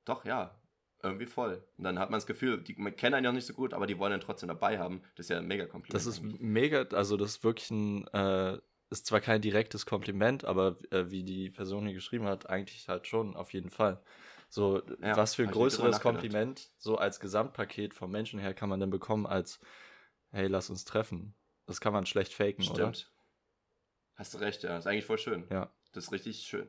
doch, ja, irgendwie voll. Und dann hat man das Gefühl, die kennen einen ja nicht so gut, aber die wollen ihn trotzdem dabei haben. Das ist ja ein mega Kompliment. Das ist mega, also das ist wirklich ein, äh, ist zwar kein direktes Kompliment, aber äh, wie die Person hier geschrieben hat, eigentlich halt schon, auf jeden Fall. So, ja, was für ein größeres Kompliment, so als Gesamtpaket vom Menschen her kann man denn bekommen, als, hey, lass uns treffen. Das kann man schlecht faken, Stimmt. oder? Hast du recht, ja. Das ist eigentlich voll schön. Ja. Das ist richtig schön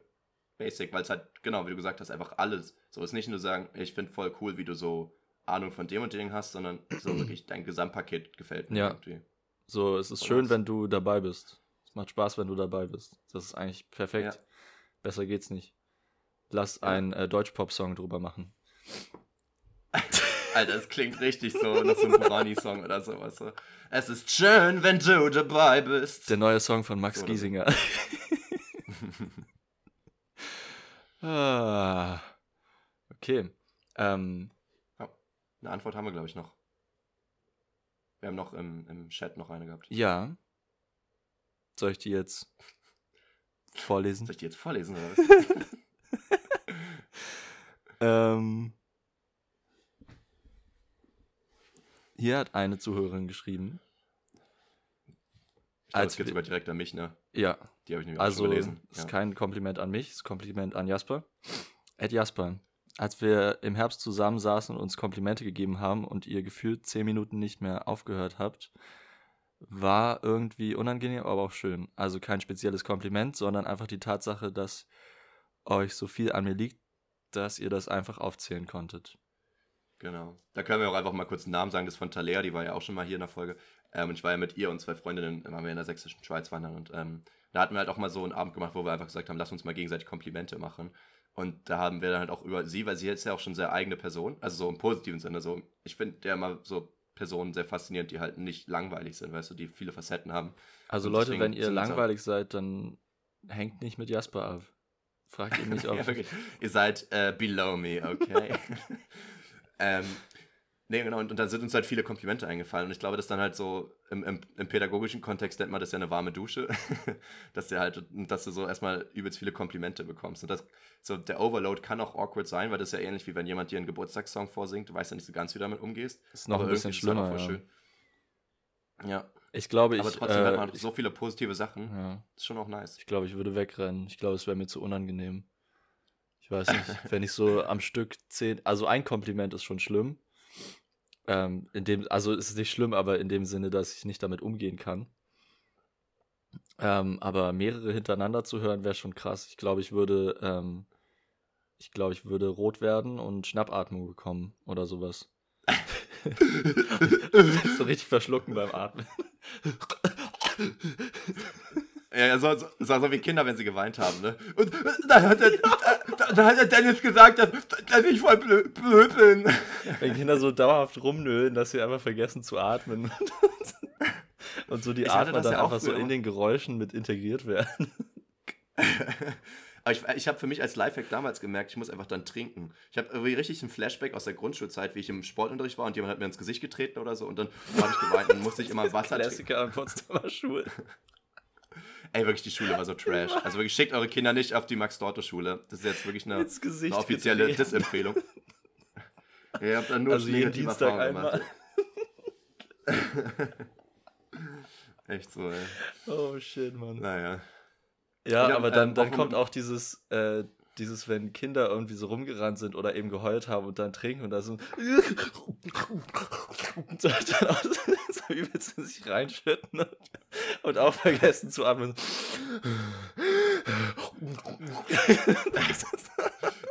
basic, weil es halt, genau, wie du gesagt hast, einfach alles. So ist nicht nur sagen, ich finde voll cool, wie du so Ahnung von dem und dem hast, sondern so wirklich dein Gesamtpaket gefällt mir ja. irgendwie. So, es ist voll schön, was. wenn du dabei bist. Es macht Spaß, wenn du dabei bist. Das ist eigentlich perfekt. Ja. Besser geht's nicht. Lass ja. einen äh, Deutsch-Pop-Song drüber machen. Alter, das klingt richtig so nach so einem Burani-Song oder sowas. So. Es ist schön, wenn du dabei bist. Der neue Song von Max so, Giesinger. Ah, okay. Ähm, ja, eine Antwort haben wir, glaube ich, noch. Wir haben noch im, im Chat noch eine gehabt. Ja. Soll ich die jetzt vorlesen? Soll ich die jetzt vorlesen oder was? ähm, hier hat eine Zuhörerin geschrieben. Ich glaube, es geht sogar direkt an mich, ne? Ja. Die habe ich nämlich also, auch schon gelesen. Also, ist kein Kompliment an mich, ist Kompliment an Jasper. Ed Jasper, als wir im Herbst zusammensaßen und uns Komplimente gegeben haben und ihr gefühlt zehn Minuten nicht mehr aufgehört habt, war irgendwie unangenehm, aber auch schön. Also kein spezielles Kompliment, sondern einfach die Tatsache, dass euch so viel an mir liegt, dass ihr das einfach aufzählen konntet. Genau. Da können wir auch einfach mal kurz einen Namen sagen. Das ist von Talea, die war ja auch schon mal hier in der Folge. Ähm, und ich war ja mit ihr und zwei Freundinnen, waren wir in der sächsischen Schweiz wandern. Und ähm, da hatten wir halt auch mal so einen Abend gemacht, wo wir einfach gesagt haben, lass uns mal gegenseitig Komplimente machen. Und da haben wir dann halt auch über sie, weil sie ist ja auch schon sehr eigene Person, also so im positiven Sinne. So, ich finde ja immer so Personen sehr faszinierend, die halt nicht langweilig sind, weißt du, die viele Facetten haben. Also und Leute, wenn ihr langweilig seid, dann hängt nicht mit Jasper ab. Fragt ihr mich auch. ja, wirklich. Ihr seid äh, below me, okay? Ähm, Nee, genau, und, und dann sind uns halt viele Komplimente eingefallen. Und ich glaube, das dann halt so im, im, im pädagogischen Kontext nennt man das ja eine warme Dusche. dass du halt, dass du so erstmal übelst viele Komplimente bekommst. Und das, so der Overload kann auch awkward sein, weil das ist ja ähnlich wie wenn jemand dir einen Geburtstagssong vorsingt, du weißt ja nicht so ganz, wie du damit umgehst. Ist noch Aber ein bisschen schlimmer. voll Ja. schön. Ja, Ich glaube, ich. aber trotzdem äh, hat man ich, so viele positive Sachen. ja. ist schon auch nice. Ich glaube, ich würde wegrennen. Ich glaube, es wäre mir zu unangenehm. Weiß nicht, wenn ich so am Stück zehn, also ein Kompliment ist schon schlimm. Ähm, in dem, also es ist nicht schlimm, aber in dem Sinne, dass ich nicht damit umgehen kann. Ähm, aber mehrere hintereinander zu hören, wäre schon krass. Ich glaube, ich würde, ähm, ich glaube, ich würde rot werden und Schnappatmung bekommen oder sowas. so richtig verschlucken beim Atmen. Ja, so, so, so, wie Kinder, wenn sie geweint haben, ne? Und dann hat der, da, da hat der Dennis gesagt, dass, dass ich voll blö, blöd bin. Wenn Kinder so dauerhaft rumnölen, dass sie einfach vergessen zu atmen. Und so die Ich Atmer dann ja auch einfach so in den Geräuschen mit integriert werden. Aber ich, ich habe für mich als Lifehack damals gemerkt, ich muss einfach dann trinken. Ich habe irgendwie richtig einen Flashback aus der Grundschulzeit, wie ich im Sportunterricht war und jemand hat mir ins Gesicht getreten oder so und dann habe ich geweint und dann musste ich immer Wasser trinken. Klassiker am Potsdamer Schule. Ey, wirklich, die Schule war so trash. Also wirklich, schickt eure Kinder nicht auf die Max-Dorto-Schule. Das ist jetzt wirklich eine, eine offizielle getreten. Disempfehlung. Ihr habt dann nur Also jeden Dienstag einmal. Echt so, ey. Oh shit, Mann. Naja. Ja, Ja, aber dann, ähm, dann kommt auch dieses, äh, dieses, wenn Kinder irgendwie so rumgerannt sind oder eben geheult haben und dann trinken und da so, so, dann auch so übelst in sich reinschütten und, und auch vergessen zu atmen.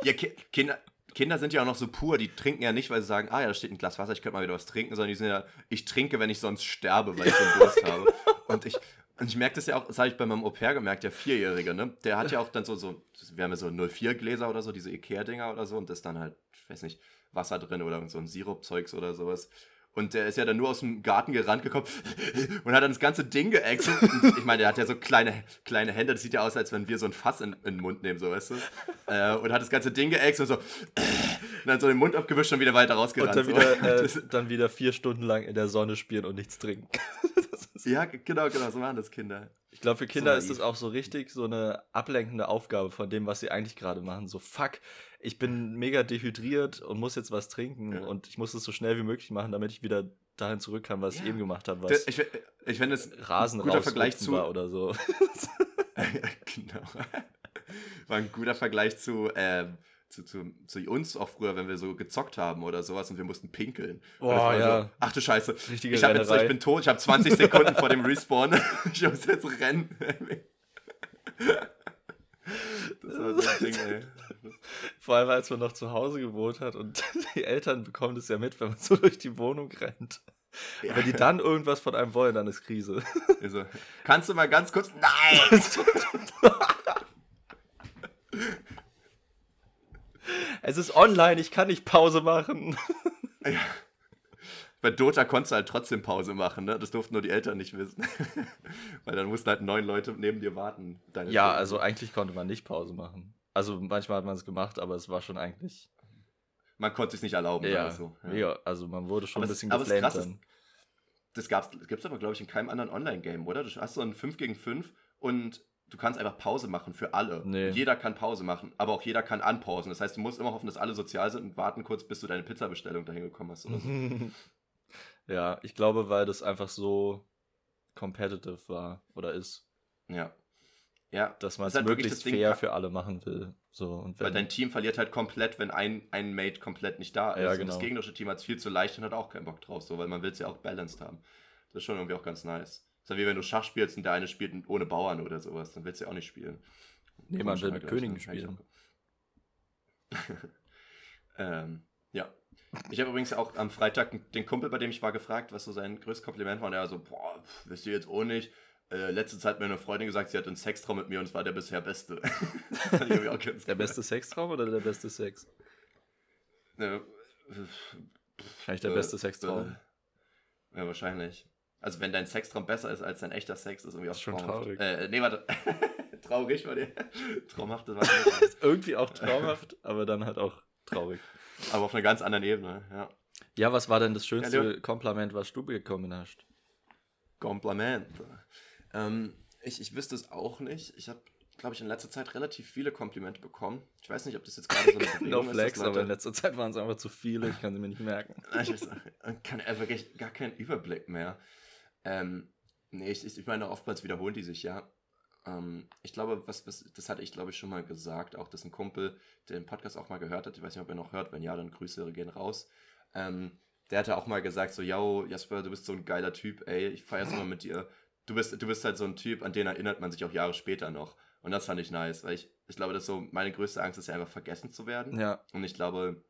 Ja, Ki Kinder, Kinder sind ja auch noch so pur, die trinken ja nicht, weil sie sagen, ah ja, da steht ein Glas Wasser, ich könnte mal wieder was trinken, sondern die sind ja, ich trinke, wenn ich sonst sterbe, weil ich so einen Durst habe. Und ich, und ich merke das ja auch, das habe ich bei meinem Au-pair gemerkt, der Vierjährige, ne? Der hat ja auch dann so, so wir haben ja so 04-Gläser oder so, diese Ikea-Dinger oder so, und das ist dann halt, ich weiß nicht, Wasser drin oder so ein Sirup-Zeugs oder sowas. Und der ist ja dann nur aus dem Garten gerannt gekommen und hat dann das ganze Ding geäxelt. Und Ich meine, der hat ja so kleine, kleine Hände, das sieht ja aus, als wenn wir so ein Fass in, in den Mund nehmen, so weißt du. Äh, und hat das ganze Ding geäxelt und so. Und dann so den Mund abgewischt und wieder weiter Und rausgerannt. dann so. wieder, äh, Das- dann wieder vier Stunden lang in der Sonne spielen und nichts trinken. Ist- ja, genau, genau, so machen das Kinder. Ich glaube, für Kinder ist naiv. das auch so richtig so eine ablenkende Aufgabe von dem, was sie eigentlich gerade machen. So, fuck, ich bin mega dehydriert und muss jetzt was trinken Ja. und ich muss es so schnell wie möglich machen, damit ich wieder dahin zurück kann, was ich Ja. eben gemacht habe, was Ich, ich finde es Rasen ein guter Vergleich zu. war oder so. genau. War ein guter Vergleich zu, ähm, zu, zu, zu uns auch früher, wenn wir so gezockt haben oder sowas und wir mussten pinkeln. Boah, ja. So, ach du Scheiße. Richtige Ich, jetzt, ich bin tot, ich habe 20 Sekunden vor dem Respawn. ich muss jetzt rennen. Das war so ein Ding, ey. Vor allem, als man noch zu Hause gewohnt hat und die Eltern bekommen das ja mit, wenn man so durch die Wohnung rennt. Ja. Wenn die dann irgendwas von einem wollen, dann ist Krise. Also, kannst du mal ganz kurz. Nein! Es ist online, ich kann nicht Pause machen. Ja. Bei Dota konntest du halt trotzdem Pause machen, ne? Das durften nur die Eltern nicht wissen. Weil dann mussten halt neun Leute neben dir warten. Ja, Stunde. also eigentlich konnte man nicht Pause machen. Also manchmal hat man es gemacht, aber es war schon eigentlich. Man konnte es nicht erlauben, Ja, so. Ja. ja. also man wurde schon Aber ein es- bisschen aber es geflamed krass ist- dann. Das gab's, gibt's aber, glaube ich, in keinem anderen Online-Game, oder? Du hast so ein 5 gegen 5 und du kannst einfach Pause machen für alle. Nee. Jeder kann Pause machen, aber auch jeder kann anpausen. Das heißt, du musst immer hoffen, dass alle sozial sind und warten kurz, bis du deine Pizzabestellung dahin gekommen hast. Oder so. ja, ich glaube, weil das einfach so competitive war oder ist, Ja. Ja, dass man es halt möglichst Ding, fair ka- für alle machen will. So, und weil wenn, dein Team verliert halt komplett, wenn ein, ein Mate komplett nicht da ist. Ja, Und genau. das gegnerische Team hat es viel zu leicht und hat auch keinen Bock drauf, so, weil man will es ja auch balanced haben. Das ist schon irgendwie auch ganz nice. Das ist ja wie wenn du Schach spielst und der eine spielt ohne Bauern oder sowas, dann willst du ja auch nicht spielen. nee, man will mit Vergleich, Königen spielen. ähm, ja. Ich habe übrigens auch am Freitag den Kumpel, bei dem ich war, gefragt, was so sein größtes Kompliment war. Und er so, boah, wisst ihr jetzt auch nicht. Äh, letzte Zeit hat mir eine Freundin gesagt, sie hat einen Sextraum mit mir und es war der bisher beste. Der beste Sextraum oder der beste Sex? Äh, Wahrscheinlich der Äh, beste Sextraum. äh, Ja, wahrscheinlich. Also wenn dein Sextraum besser ist als dein echter Sex, ist irgendwie auch Ist schon traurig. Äh, nee, warte. traurig war der. Traumhaft, war Ist irgendwie auch traumhaft, aber dann halt auch traurig. Aber auf einer ganz anderen Ebene, ja. Ja, was war denn das schönste ja, Kompliment, was du bekommen hast? Kompliment. Ähm, ich, ich wüsste es auch nicht. Ich habe, glaube ich, in letzter Zeit relativ viele Komplimente bekommen. Ich weiß nicht, ob das jetzt gerade so eine Bewegung no flex, ist. aber in letzter Zeit waren es einfach zu viele. Ich kann sie mir nicht merken. ich kann wirklich gar keinen Überblick mehr. Ähm, nee, ich, ich meine, oftmals wiederholen die sich ja. Ähm, ich glaube, was, was, das hatte ich, glaube ich, schon mal gesagt, auch dass ein Kumpel den Podcast auch mal gehört hat. Ich weiß nicht, ob er noch hört. Wenn ja, dann Grüße gehen raus. Ähm, der hatte auch mal gesagt, so, yo, Jasper, du bist so ein geiler Typ, ey, ich feier's immer mit dir. Du bist, du bist halt so ein Typ, an den erinnert man sich auch Jahre später noch. Und das fand ich nice, weil ich, ich glaube, dass so meine größte Angst ist ja einfach vergessen zu werden. Ja. Und ich glaube,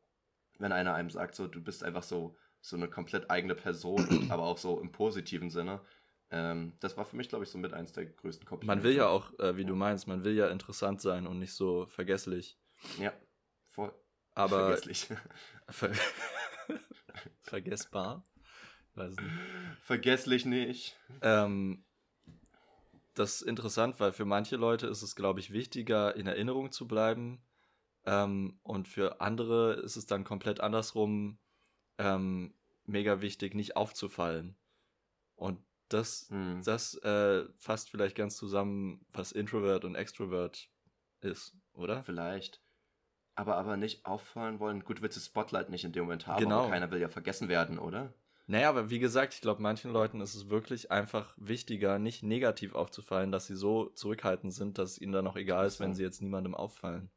wenn einer einem sagt, so, du bist einfach so, so eine komplett eigene Person, aber auch so im positiven Sinne, ähm, das war für mich, glaube ich, so mit eins der größten Komplimente. Man will ja auch, äh, wie du meinst, man will ja interessant sein und nicht so vergesslich. Ja, voll. Aber vergesslich. Ver vergessbar. Weiß nicht. Vergesslich nicht. Ähm, das ist interessant, weil für manche Leute ist es, glaube ich, wichtiger, in Erinnerung zu bleiben. Ähm, und für andere ist es dann komplett andersrum ähm, mega wichtig, nicht aufzufallen. Und das, hm. das äh, fasst vielleicht ganz zusammen, was Introvert und Extrovert ist, oder? Vielleicht. Aber, aber nicht auffallen wollen. Gut, willst du Spotlight nicht in dem Moment haben, genau. aber keiner will ja vergessen werden, oder? Naja, aber wie gesagt, ich glaube, manchen Leuten ist es wirklich einfach wichtiger, nicht negativ aufzufallen, dass sie so zurückhaltend sind, dass es ihnen dann auch egal ist, wenn sie jetzt niemandem auffallen.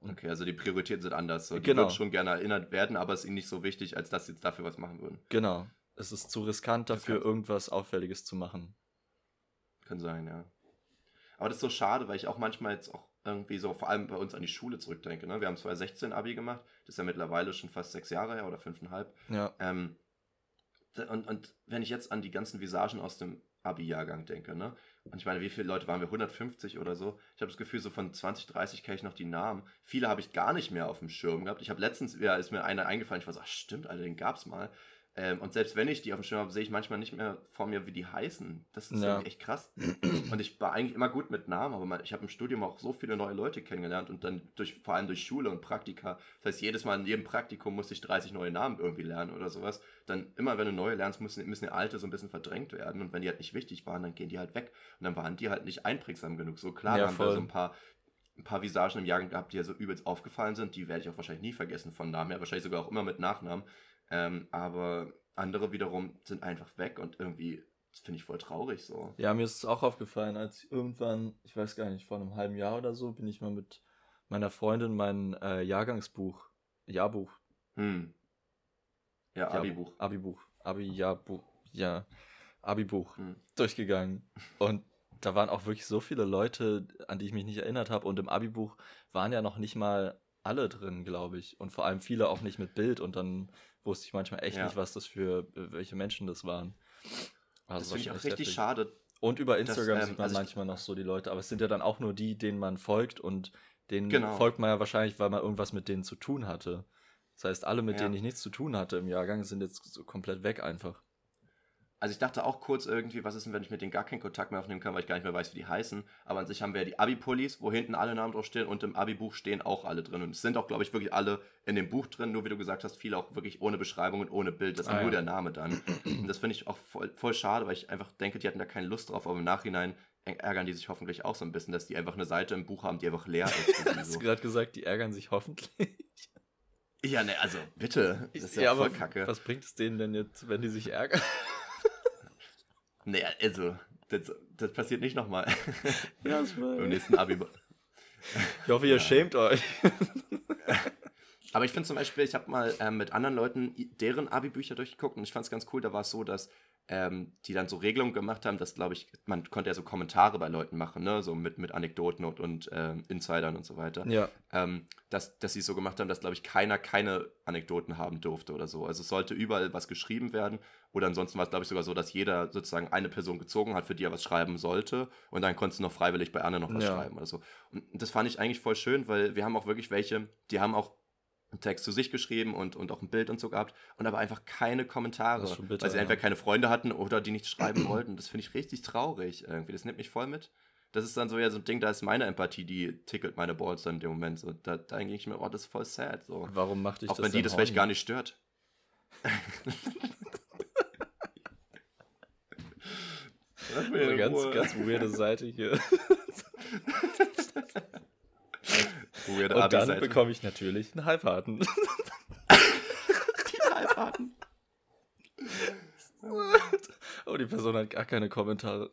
Okay, also die Prioritäten sind anders. So. Die genau. würden schon gerne erinnert werden, aber es ist ihnen nicht so wichtig, als dass sie jetzt dafür was machen würden. Genau. Es ist zu riskant dafür, irgendwas Auffälliges zu machen. Kann sein, ja. Aber das ist so schade, weil ich auch manchmal jetzt auch irgendwie so, vor allem bei uns an die Schule zurückdenke. Ne? Wir haben 2016 Abi gemacht, das ist ja mittlerweile schon fast sechs Jahre her oder fünfeinhalb. Ja. Ähm, und, und wenn ich jetzt an die ganzen Visagen aus dem Abi-Jahrgang denke, ne? Und ich meine, wie viele Leute waren wir? 150 oder so? Ich habe das Gefühl, so von 20, 30 kenne ich noch die Namen. Viele habe ich gar nicht mehr auf dem Schirm gehabt. Ich habe letztens, ja, ist mir einer eingefallen, ich war so, ach stimmt, Alter, den gab es mal. Ähm, und selbst wenn ich die auf dem Schirm habe, sehe ich manchmal nicht mehr vor mir, wie die heißen. Das ist ja. echt krass. Und ich war eigentlich immer gut mit Namen, aber ich habe im Studium auch so viele neue Leute kennengelernt und dann durch, vor allem durch Schule und Praktika. Das heißt, jedes Mal in jedem Praktikum musste ich 30 neue Namen irgendwie lernen oder sowas. Dann immer, wenn du neue lernst, müssen, müssen die alte so ein bisschen verdrängt werden. Und wenn die halt nicht wichtig waren, dann gehen die halt weg. Und dann waren die halt nicht einprägsam genug. So klar, ja, haben wir so ein paar ein paar Visagen im Jahrgang gehabt, die ja so übelst aufgefallen sind. Die werde ich auch wahrscheinlich nie vergessen von Namen her. Wahrscheinlich sogar auch immer mit Nachnamen. Ähm, aber andere wiederum sind einfach weg und irgendwie finde ich voll traurig so. Ja, mir ist es auch aufgefallen, als irgendwann, ich weiß gar nicht, vor einem halben Jahr oder so, bin ich mal mit meiner Freundin mein äh, Jahrgangsbuch, Jahrbuch. Hm. Ja, Abibuch. Abibuch. Abi-Jahrbuch. Ja, Abibuch hm. durchgegangen. Und da waren auch wirklich so viele Leute, an die ich mich nicht erinnert habe. Und im Abibuch waren ja noch nicht mal alle drin, glaube ich. Und vor allem viele auch nicht mit Bild. Und dann wusste ich manchmal echt ja. nicht, was das für, welche Menschen das waren. Also das finde ich auch richtig heftig. schade. Und über Instagram dass, ähm, sieht man also manchmal noch so die Leute, aber es sind ja dann auch nur die, denen man folgt und denen genau. folgt man ja wahrscheinlich, weil man irgendwas mit denen zu tun hatte. Das heißt, alle, mit ja. denen ich nichts zu tun hatte im Jahrgang, sind jetzt so komplett weg einfach. Also ich dachte auch kurz irgendwie, was ist denn, wenn ich mit denen gar keinen Kontakt mehr aufnehmen kann, weil ich gar nicht mehr weiß, wie die heißen. Aber an sich haben wir ja die Abi-Pullis, wo hinten alle Namen draufstehen und im Abi-Buch stehen auch alle drin. Und es sind auch, glaube ich, wirklich alle in dem Buch drin, nur wie du gesagt hast, viele auch wirklich ohne Beschreibung und ohne Bild. Das ist ah, nur ja. der Name dann. Und das finde ich auch voll, voll schade, weil ich einfach denke, die hatten da keine Lust drauf, aber im Nachhinein ärgern die sich hoffentlich auch so ein bisschen, dass die einfach eine Seite im Buch haben, die einfach leer ist. Hast so. du gerade gesagt, die ärgern sich hoffentlich? Ja, ne, also bitte. Das ist ja, ja voll kacke. Was bringt es denen denn jetzt, wenn die sich ärgern? Naja, also, das, das passiert nicht nochmal. Ja, das war. Im nächsten Abi. Ich hoffe, ihr ja. schämt euch. Aber ich finde zum Beispiel, ich habe mal ähm, mit anderen Leuten deren Abi-Bücher durchgeguckt und ich fand es ganz cool. Da war es so, dass ähm, die dann so Regelungen gemacht haben, dass, glaube ich, man konnte ja so Kommentare bei Leuten machen, ne? so mit, mit Anekdoten und, und ähm, Insidern und so weiter. Ja. Ähm, dass, dass sie so gemacht haben, dass, glaube ich, keiner keine Anekdoten haben durfte oder so. Also es sollte überall was geschrieben werden oder ansonsten war es, glaube ich, sogar so, dass jeder sozusagen eine Person gezogen hat, für die er was schreiben sollte und dann konntest du noch freiwillig bei anderen noch was ja. schreiben oder so. Und das fand ich eigentlich voll schön, weil wir haben auch wirklich welche, die haben auch einen Text zu sich geschrieben und, und auch ein Bild und so gehabt und aber einfach keine Kommentare, bitter, weil sie ja. entweder keine Freunde hatten oder die nicht schreiben wollten. Das finde ich richtig traurig irgendwie. Das nimmt mich voll mit. Das ist dann so ja so ein Ding, da ist meine Empathie, die tickelt meine Balls dann in dem Moment. So, da, da denke ich mir, oh, das ist voll sad. So. Warum macht auch das? Auch wenn die das vielleicht gar nicht stört. Das wäre eine ganz, ganz weirde Seite hier. Weirde Und dann bekomme ich natürlich einen Halbharten. die Halbharten. oh, die Person hat gar keine Kommentare.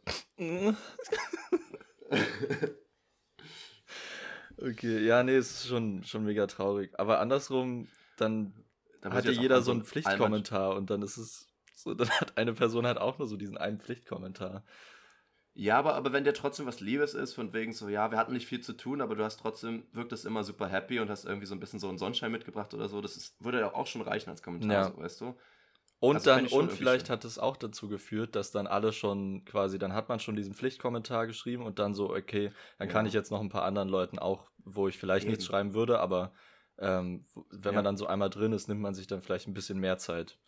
okay, ja, nee, es ist schon, schon mega traurig. Aber andersrum, dann, dann hat ja jeder so einen Pflichtkommentar und dann ist es so, dann hat eine Person halt auch nur so diesen einen Pflichtkommentar. Ja, aber, aber wenn der trotzdem was Liebes ist, von wegen so, ja, wir hatten nicht viel zu tun, aber du hast trotzdem, wirkt es immer super happy und hast irgendwie so ein bisschen so einen Sonnenschein mitgebracht oder so, das ist, würde ja auch schon reichen als Kommentar, ja. so, weißt du? Und also dann, und vielleicht hat es auch dazu geführt, dass dann alle schon quasi, dann hat man schon diesen Pflichtkommentar geschrieben und dann so, okay, dann ja. kann ich jetzt noch ein paar anderen Leuten auch, wo ich vielleicht Eben. nichts schreiben würde, aber ähm, wenn ja. man dann so einmal drin ist, nimmt man sich dann vielleicht ein bisschen mehr Zeit.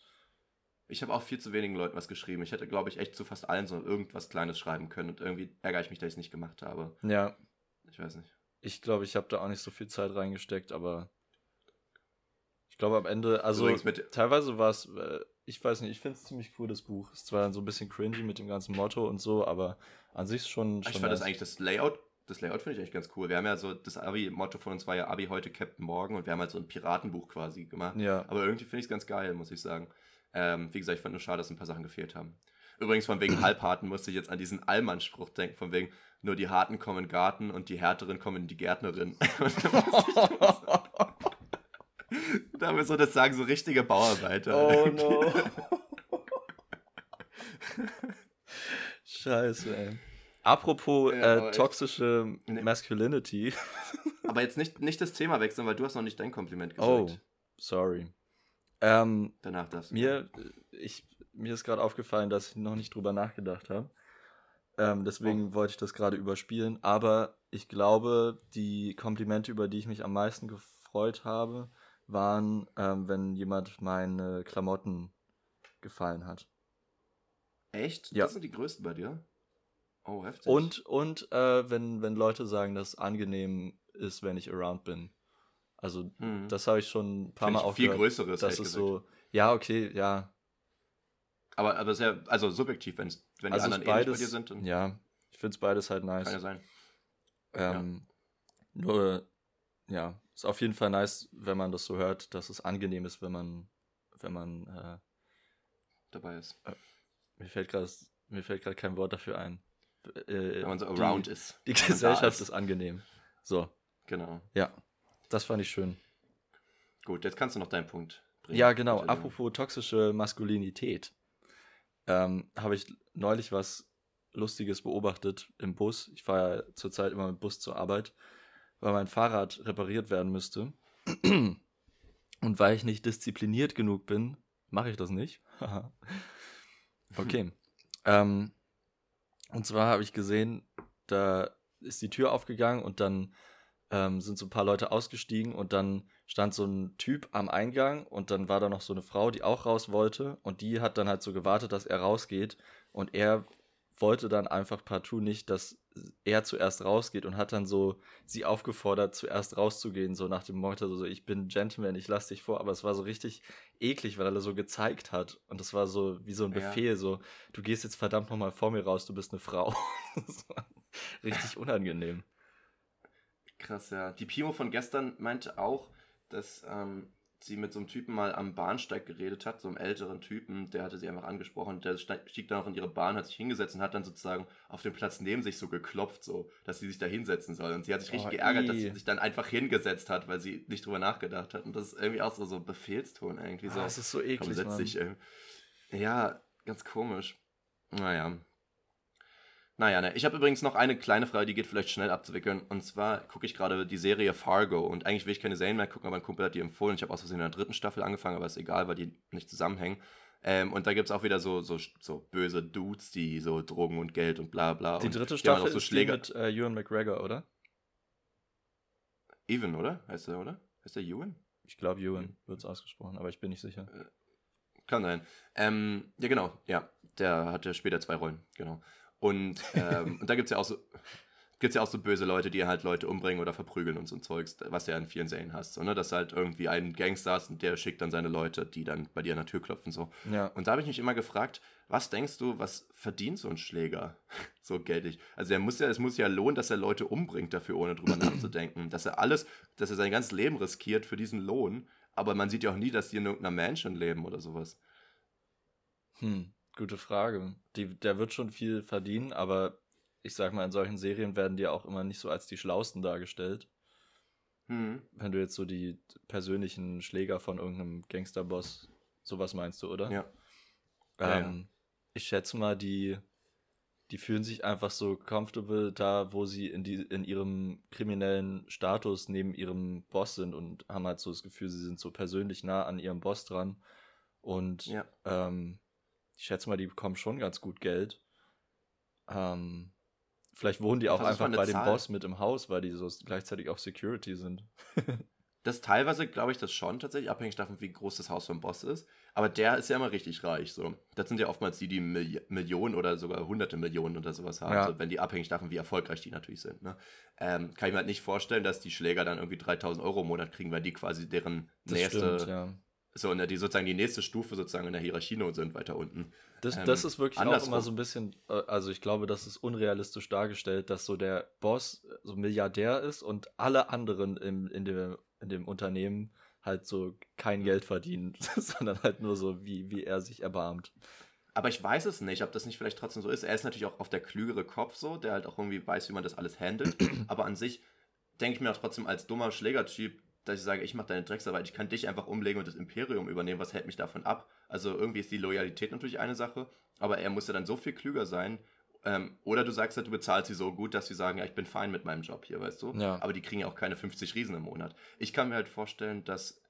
Ich habe auch viel zu wenigen Leuten was geschrieben. Ich hätte, glaube ich, echt zu fast allen so irgendwas Kleines schreiben können und irgendwie ärgere ich mich, dass ich es nicht gemacht habe. Ja. Ich weiß nicht. Ich glaube, ich habe da auch nicht so viel Zeit reingesteckt, aber ich glaube am Ende, also teilweise war es, äh, ich weiß nicht, ich finde es ziemlich cool, das Buch. Ist zwar dann so ein bisschen cringy mit dem ganzen Motto und so, aber an sich schon. schon ich fand nice. das eigentlich das Layout das Layout finde ich echt ganz cool. Wir haben ja so, das Abi-Motto von uns war ja Abi heute, Captain Morgan und wir haben halt so ein Piratenbuch quasi gemacht. Ja. Aber irgendwie finde ich es ganz geil, muss ich sagen. Ähm, wie gesagt, ich fand nur schade, dass ein paar Sachen gefehlt haben. Übrigens, von wegen Halbharten musste ich jetzt an diesen Allmann-Spruch denken, von wegen, nur die Harten kommen in den Garten und die Härteren kommen in die Gärtnerin. da wir so, das sagen so richtige Bauarbeiter. Oh no. Scheiße, ey. Apropos ja, äh, toxische Masculinity. aber jetzt nicht, nicht das Thema wechseln, weil du hast noch nicht dein Kompliment gesagt. Oh, sorry. Ähm, Danach darfst du. Mir, ich, mir ist gerade aufgefallen, dass ich noch nicht drüber nachgedacht habe. Ähm, deswegen oh. wollte ich das gerade überspielen. Aber ich glaube, die Komplimente, über die ich mich am meisten gefreut habe, waren, ähm, wenn jemand meine Klamotten gefallen hat. Echt? Ja. Das sind die größten bei dir? Oh, heftig. Und, und äh, wenn, wenn Leute sagen, dass es angenehm ist, wenn ich around bin. Also, mhm. das habe ich schon ein paar Find Mal auch viel gehört, größeres. Das ist so, ja, okay, ja. Aber, aber sehr, also subjektiv, wenn's, wenn also die anderen beides, ähnlich bei dir sind. Ja, ich finde es beides halt nice. Kann ja sein. Ähm, ja. Nur, ja, ist auf jeden Fall nice, wenn man das so hört, dass es angenehm ist, wenn man, wenn man äh, dabei ist. Äh, mir fällt gerade mir fällt gerade kein Wort dafür ein. Äh, wenn man so around die, ist. Die Gesellschaft ist. ist angenehm. So. Genau. Ja. Das fand ich schön. Gut, jetzt kannst du noch deinen Punkt bringen. Ja, genau. Bitte. Apropos toxische Maskulinität. Ähm, Habe ich neulich was Lustiges beobachtet im Bus. Ich fahre ja zurzeit immer mit Bus zur Arbeit, weil mein Fahrrad repariert werden müsste. Und weil ich nicht diszipliniert genug bin, mache ich das nicht. okay. ähm, und zwar habe ich gesehen, da ist die Tür aufgegangen und dann ähm, sind so ein paar Leute ausgestiegen und dann stand so ein Typ am Eingang und dann war da noch so eine Frau, die auch raus wollte und die hat dann halt so gewartet, dass er rausgeht und er wollte dann einfach partout nicht, dass er zuerst rausgeht und hat dann so sie aufgefordert, zuerst rauszugehen, so nach dem Motto, so ich bin Gentleman, ich lass dich vor, aber es war so richtig eklig, weil er so gezeigt hat und das war so wie so ein Befehl, ja. so du gehst jetzt verdammt nochmal vor mir raus, du bist eine Frau. das war richtig unangenehm. Krass, ja. Die Pimo von gestern meinte auch, dass ähm, sie mit so einem Typen mal am Bahnsteig geredet hat, so einem älteren Typen, der hatte sie einfach angesprochen, der stieg dann auch in ihre Bahn, hat sich hingesetzt und hat dann sozusagen auf dem Platz neben sich so geklopft, so, dass sie sich da hinsetzen soll. Und sie hat sich richtig oh, geärgert, ii. dass sie sich dann einfach hingesetzt hat, weil sie nicht drüber nachgedacht hat. Und das ist irgendwie auch so, so Befehlston irgendwie so. Ah, das ist so eklig, Komm, setz dich, äh, Ja, ganz komisch. Naja. Naja, ne. Ich habe übrigens noch eine kleine Frage, die geht vielleicht schnell abzuwickeln. Und zwar gucke ich gerade die Serie Fargo. Und eigentlich will ich keine Serien mehr gucken, aber ein Kumpel hat die empfohlen. Ich habe aus Versehen in der dritten Staffel angefangen, aber ist egal, weil die nicht zusammenhängen. Ähm, und da gibt es auch wieder so, so, so böse Dudes, die so Drogen und Geld und bla bla. Die dritte Staffel so ist die mit äh, Ewan McGregor, oder? Ewan, oder? Heißt der, oder? Heißt der Ewan? Ich glaube, Ewan wird es ausgesprochen, aber ich bin nicht sicher. Äh, kann sein. Ähm, ja, genau. Ja, der hatte später zwei Rollen, genau. Und, ähm, und da gibt es ja auch so, gibt es ja auch so böse Leute, die halt Leute umbringen oder verprügeln und so ein Zeugs, was du ja in vielen Serien hast. So, ne? Dass halt irgendwie ein Gangster hast und der schickt dann seine Leute, die dann bei dir an der Tür klopfen. So. Ja. Und da habe ich mich immer gefragt, was denkst du, was verdient so ein Schläger so geldig? Also er muss ja, es muss ja lohnen, dass er Leute umbringt dafür, ohne drüber nachzudenken. Dass er alles, dass er sein ganzes Leben riskiert für diesen Lohn. Aber man sieht ja auch nie, dass die in irgendeiner Mansion leben oder sowas. Hm, gute Frage. Die, der wird schon viel verdienen, aber ich sag mal, in solchen Serien werden die auch immer nicht so als die Schlausten dargestellt. Hm. Wenn du jetzt so die persönlichen Schläger von irgendeinem Gangsterboss, sowas meinst du, oder? Ja. Ähm, Ja, Ich schätze mal, die, die fühlen sich einfach so comfortable da, wo sie in, die, in ihrem kriminellen Status neben ihrem Boss sind und haben halt so das Gefühl, sie sind so persönlich nah an ihrem Boss dran. Und Ja. ähm, ich schätze mal, die bekommen schon ganz gut Geld. Ähm, vielleicht wohnen die auch mal einfach bei dem Zahl? Boss mit im Haus, weil die so gleichzeitig auch Security sind. Das teilweise glaube ich das schon tatsächlich, abhängig davon, wie groß das Haus vom Boss ist. Aber der ist ja immer richtig reich. So. Das sind ja oftmals die, die Milli Millionen oder sogar hunderte Millionen oder sowas haben. Ja. So, wenn die abhängig davon, wie erfolgreich die natürlich sind. Ne? Ähm, kann ich mir halt nicht vorstellen, dass die Schläger dann irgendwie 3000 Euro im Monat kriegen, weil die quasi deren Das nächste, stimmt, ja. So, ne, die sozusagen die nächste Stufe sozusagen in der Hierarchie sind, weiter unten. Das, Ähm, das ist wirklich auch andersrum. immer so ein bisschen, äh, also ich glaube, das ist unrealistisch dargestellt, dass so der Boss äh, so Milliardär ist und alle anderen im, in, dem, in dem Unternehmen halt so kein Geld verdienen, sondern halt nur so, wie, wie er sich erbarmt. Aber ich weiß es nicht, ob das nicht vielleicht trotzdem so ist. Er ist natürlich auch auf der klügere Kopf so, der halt auch irgendwie weiß, wie man das alles handelt. Aber an sich denke ich mir auch trotzdem als dummer Schlägertyp, dass ich sage, ich mache deine Drecksarbeit, ich kann dich einfach umlegen und das Imperium übernehmen. Was hält mich davon ab? Also irgendwie ist die Loyalität natürlich eine Sache, aber er muss ja dann so viel klüger sein. Ähm, oder du sagst halt, du bezahlst sie so gut, dass sie sagen, ja, ich bin fein mit meinem Job hier, weißt du? Ja. Aber die kriegen ja auch keine 50 Riesen im Monat. Ich kann mir halt vorstellen, dass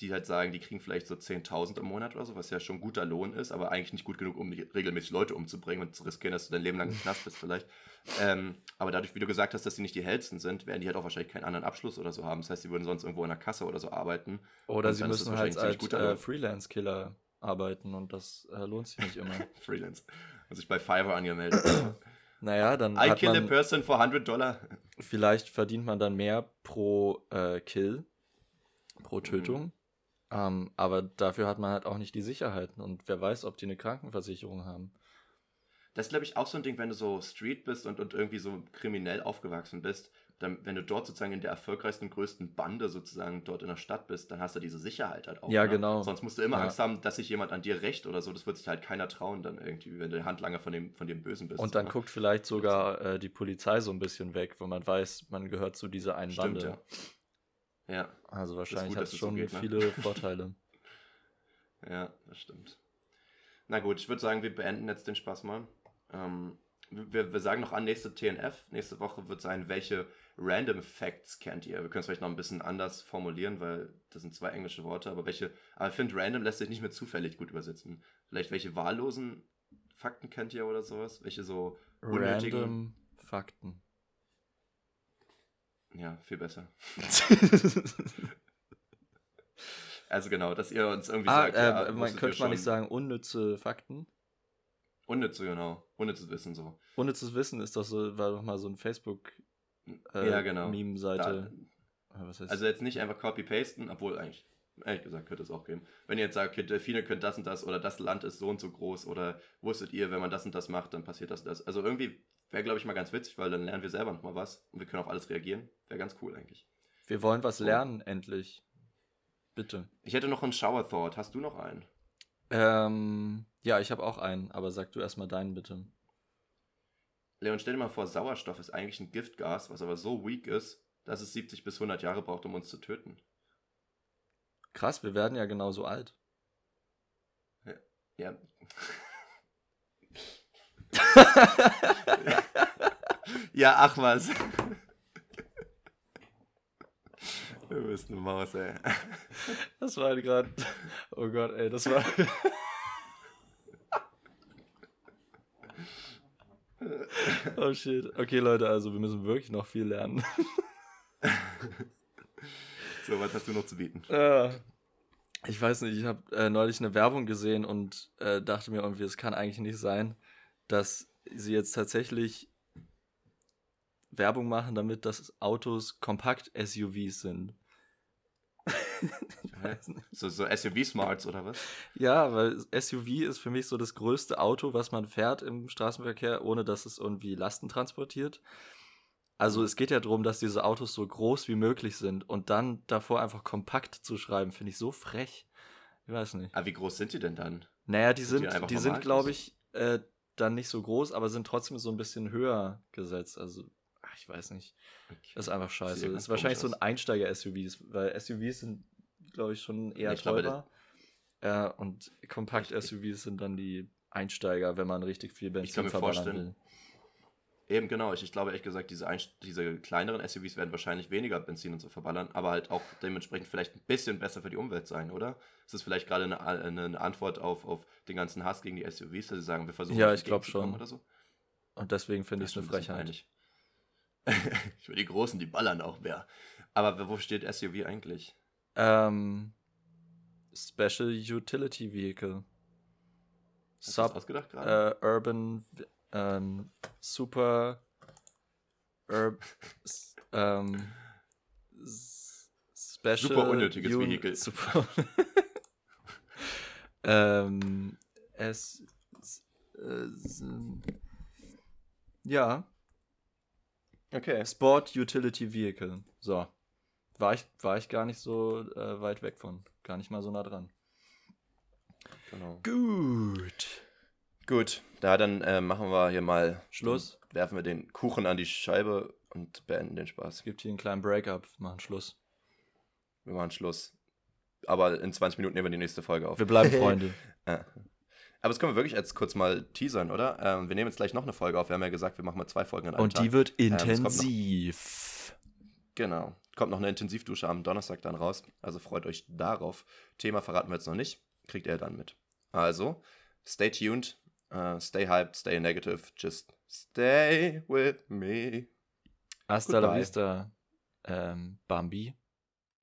die halt sagen, die kriegen vielleicht so 10.000 im Monat oder so, was ja schon guter Lohn ist, aber eigentlich nicht gut genug, um regelmäßig Leute umzubringen und zu riskieren, dass du dein Leben lang im Knast bist vielleicht. Ähm, aber dadurch, wie du gesagt hast, dass sie nicht die hellsten sind, werden die halt auch wahrscheinlich keinen anderen Abschluss oder so haben. Das heißt, sie würden sonst irgendwo in der Kasse oder so arbeiten. Oder sie müssen halt als äh. Freelance-Killer arbeiten und das äh, lohnt sich nicht immer. Freelance. Und sich bei Fiverr angemeldet. I naja, dann hat kill a man, person for 100 Dollar. vielleicht verdient man dann mehr pro äh, Kill, pro Mhm. Ähm, aber dafür hat man halt auch nicht die Sicherheiten und wer weiß, ob die eine Krankenversicherung haben. Das ist, glaube ich, auch so ein Ding, wenn du so Street bist und, und irgendwie so kriminell aufgewachsen bist, dann, wenn du dort sozusagen in der erfolgreichsten, größten Bande sozusagen dort in der Stadt bist, dann hast du diese Sicherheit halt auch. Ja, ne? genau. Sonst musst du immer Ja. Angst haben, dass sich jemand an dir rächt oder so. Das wird sich halt keiner trauen dann irgendwie, wenn du der Handlanger von dem, von dem Bösen bist. Und dann ne? guckt vielleicht sogar äh, die Polizei so ein bisschen weg, wenn man weiß, man gehört zu dieser einen Stimmt, Bande. ja. Ja, Also wahrscheinlich hat es so schon geht, ne? viele Vorteile. ja, das stimmt. Na gut, ich würde sagen, wir beenden jetzt den Spaß mal. Ähm, wir, wir sagen noch an, nächste TNF, nächste Woche wird sein, welche Random Facts kennt ihr? Wir können es vielleicht noch ein bisschen anders formulieren, weil das sind zwei englische Worte, aber welche, aber ich finde, random lässt sich nicht mit zufällig gut übersetzen. Vielleicht welche wahllosen Fakten kennt ihr oder sowas? Welche so unnötigen? Random Fakten. Ja, viel besser. Also genau, dass ihr uns irgendwie ah, sagt, äh, ja, man wusstet ihr könnte man nicht sagen unnütze Fakten. Unnütze, genau. Unnützes Wissen so. Unnützes Wissen ist doch so, war doch mal so ein Facebook äh, ja, genau. Heißt also jetzt nicht einfach copy-pasten, obwohl eigentlich, ehrlich gesagt, könnte es auch geben. Wenn ihr jetzt sagt, okay, Delfine können das und das oder das Land ist so und so groß oder wusstet ihr, wenn man das und das macht, dann passiert das und das. Also irgendwie wäre, glaube ich, mal ganz witzig, weil dann lernen wir selber nochmal was und wir können auf alles reagieren. Wäre ganz cool eigentlich. Wir wollen was lernen, endlich. Bitte. Ich hätte noch einen Shower Thought. Hast du noch einen? Ähm, ja, ich habe auch einen, aber sag du erstmal deinen bitte. Leon, stell dir mal vor, Sauerstoff ist eigentlich ein Giftgas, was aber so weak ist, dass es 70 bis 100 Jahre braucht, um uns zu töten. Krass, wir werden ja genauso alt. Ja. ja, ach was. Du bist eine Maus, ey. Das war gerade. Oh Gott, ey, das war. oh shit. Okay, Leute, also wir müssen wirklich noch viel lernen. So, was hast du noch zu bieten? Äh, ich weiß nicht, ich habe äh, neulich eine Werbung gesehen und äh, dachte mir irgendwie, es kann eigentlich nicht sein, dass sie jetzt tatsächlich Werbung machen, damit das Autos Kompakt-SUVs sind. so, so SUV-Smarts oder was? Ja, weil SUV ist für mich so das größte Auto, was man fährt im Straßenverkehr, ohne dass es irgendwie Lasten transportiert. Also es geht ja darum, dass diese Autos so groß wie möglich sind und dann davor einfach kompakt zu schreiben, finde ich so frech. Ich weiß nicht. Aber wie groß sind die denn dann? Naja, die sind, die, die sind, glaube ich, äh, dann nicht so groß, aber sind trotzdem so ein bisschen höher gesetzt. Also, ach, ich weiß nicht. Das ist einfach scheiße. Das ist wahrscheinlich so ein Einsteiger-SUVs, weil SUVs sind, glaube ich, schon eher ich teurer. Äh, und Kompakt-SUVs sind dann die Einsteiger, wenn man richtig viel Benzin verballern will. Eben, genau. Ich, ich glaube ehrlich gesagt, diese, diese kleineren SUVs werden wahrscheinlich weniger Benzin und so verballern, aber halt auch dementsprechend vielleicht ein bisschen besser für die Umwelt sein, oder? Ist das vielleicht gerade eine, eine Antwort auf, auf den ganzen Hass gegen die SUVs, dass sie sagen, wir versuchen Ja, ich glaube schon. Oder so? Und deswegen finde ich es eine Frechheit. ich will die Großen, die ballern auch mehr. Aber wo steht SUV eigentlich? Ähm, Special Utility Vehicle. Hast Sub, ausgedacht gerade? Äh, Urban ähm, super Ur ähm, Special super unnötiges Un Vehikel. Super ähm, es äh, ja. Okay. Sport Utility Vehicle. So. War ich, war ich gar nicht so äh, weit weg von. Gar nicht mal so nah dran. Genau. Gut. Gut, da dann äh, machen wir hier mal Schluss. Werfen wir den Kuchen an die Scheibe und beenden den Spaß. Es gibt hier einen kleinen Break-up. Machen Schluss. Wir machen Schluss. Aber in 20 Minuten nehmen wir die nächste Folge auf. Wir bleiben Freunde. ja. Aber das können wir wirklich jetzt kurz mal teasern, oder? Ähm, wir nehmen jetzt gleich noch eine Folge auf. Wir haben ja gesagt, wir machen mal zwei Folgen an einem Und Tag. die wird intensiv. Ähm, noch, genau. Kommt noch eine Intensivdusche am Donnerstag dann raus. Also freut euch darauf. Thema verraten wir jetzt noch nicht. Kriegt ihr dann mit. Also, stay tuned. Uh, stay hyped, stay negative, just stay with me. Hasta Goodbye. la vista, ähm, Bambi.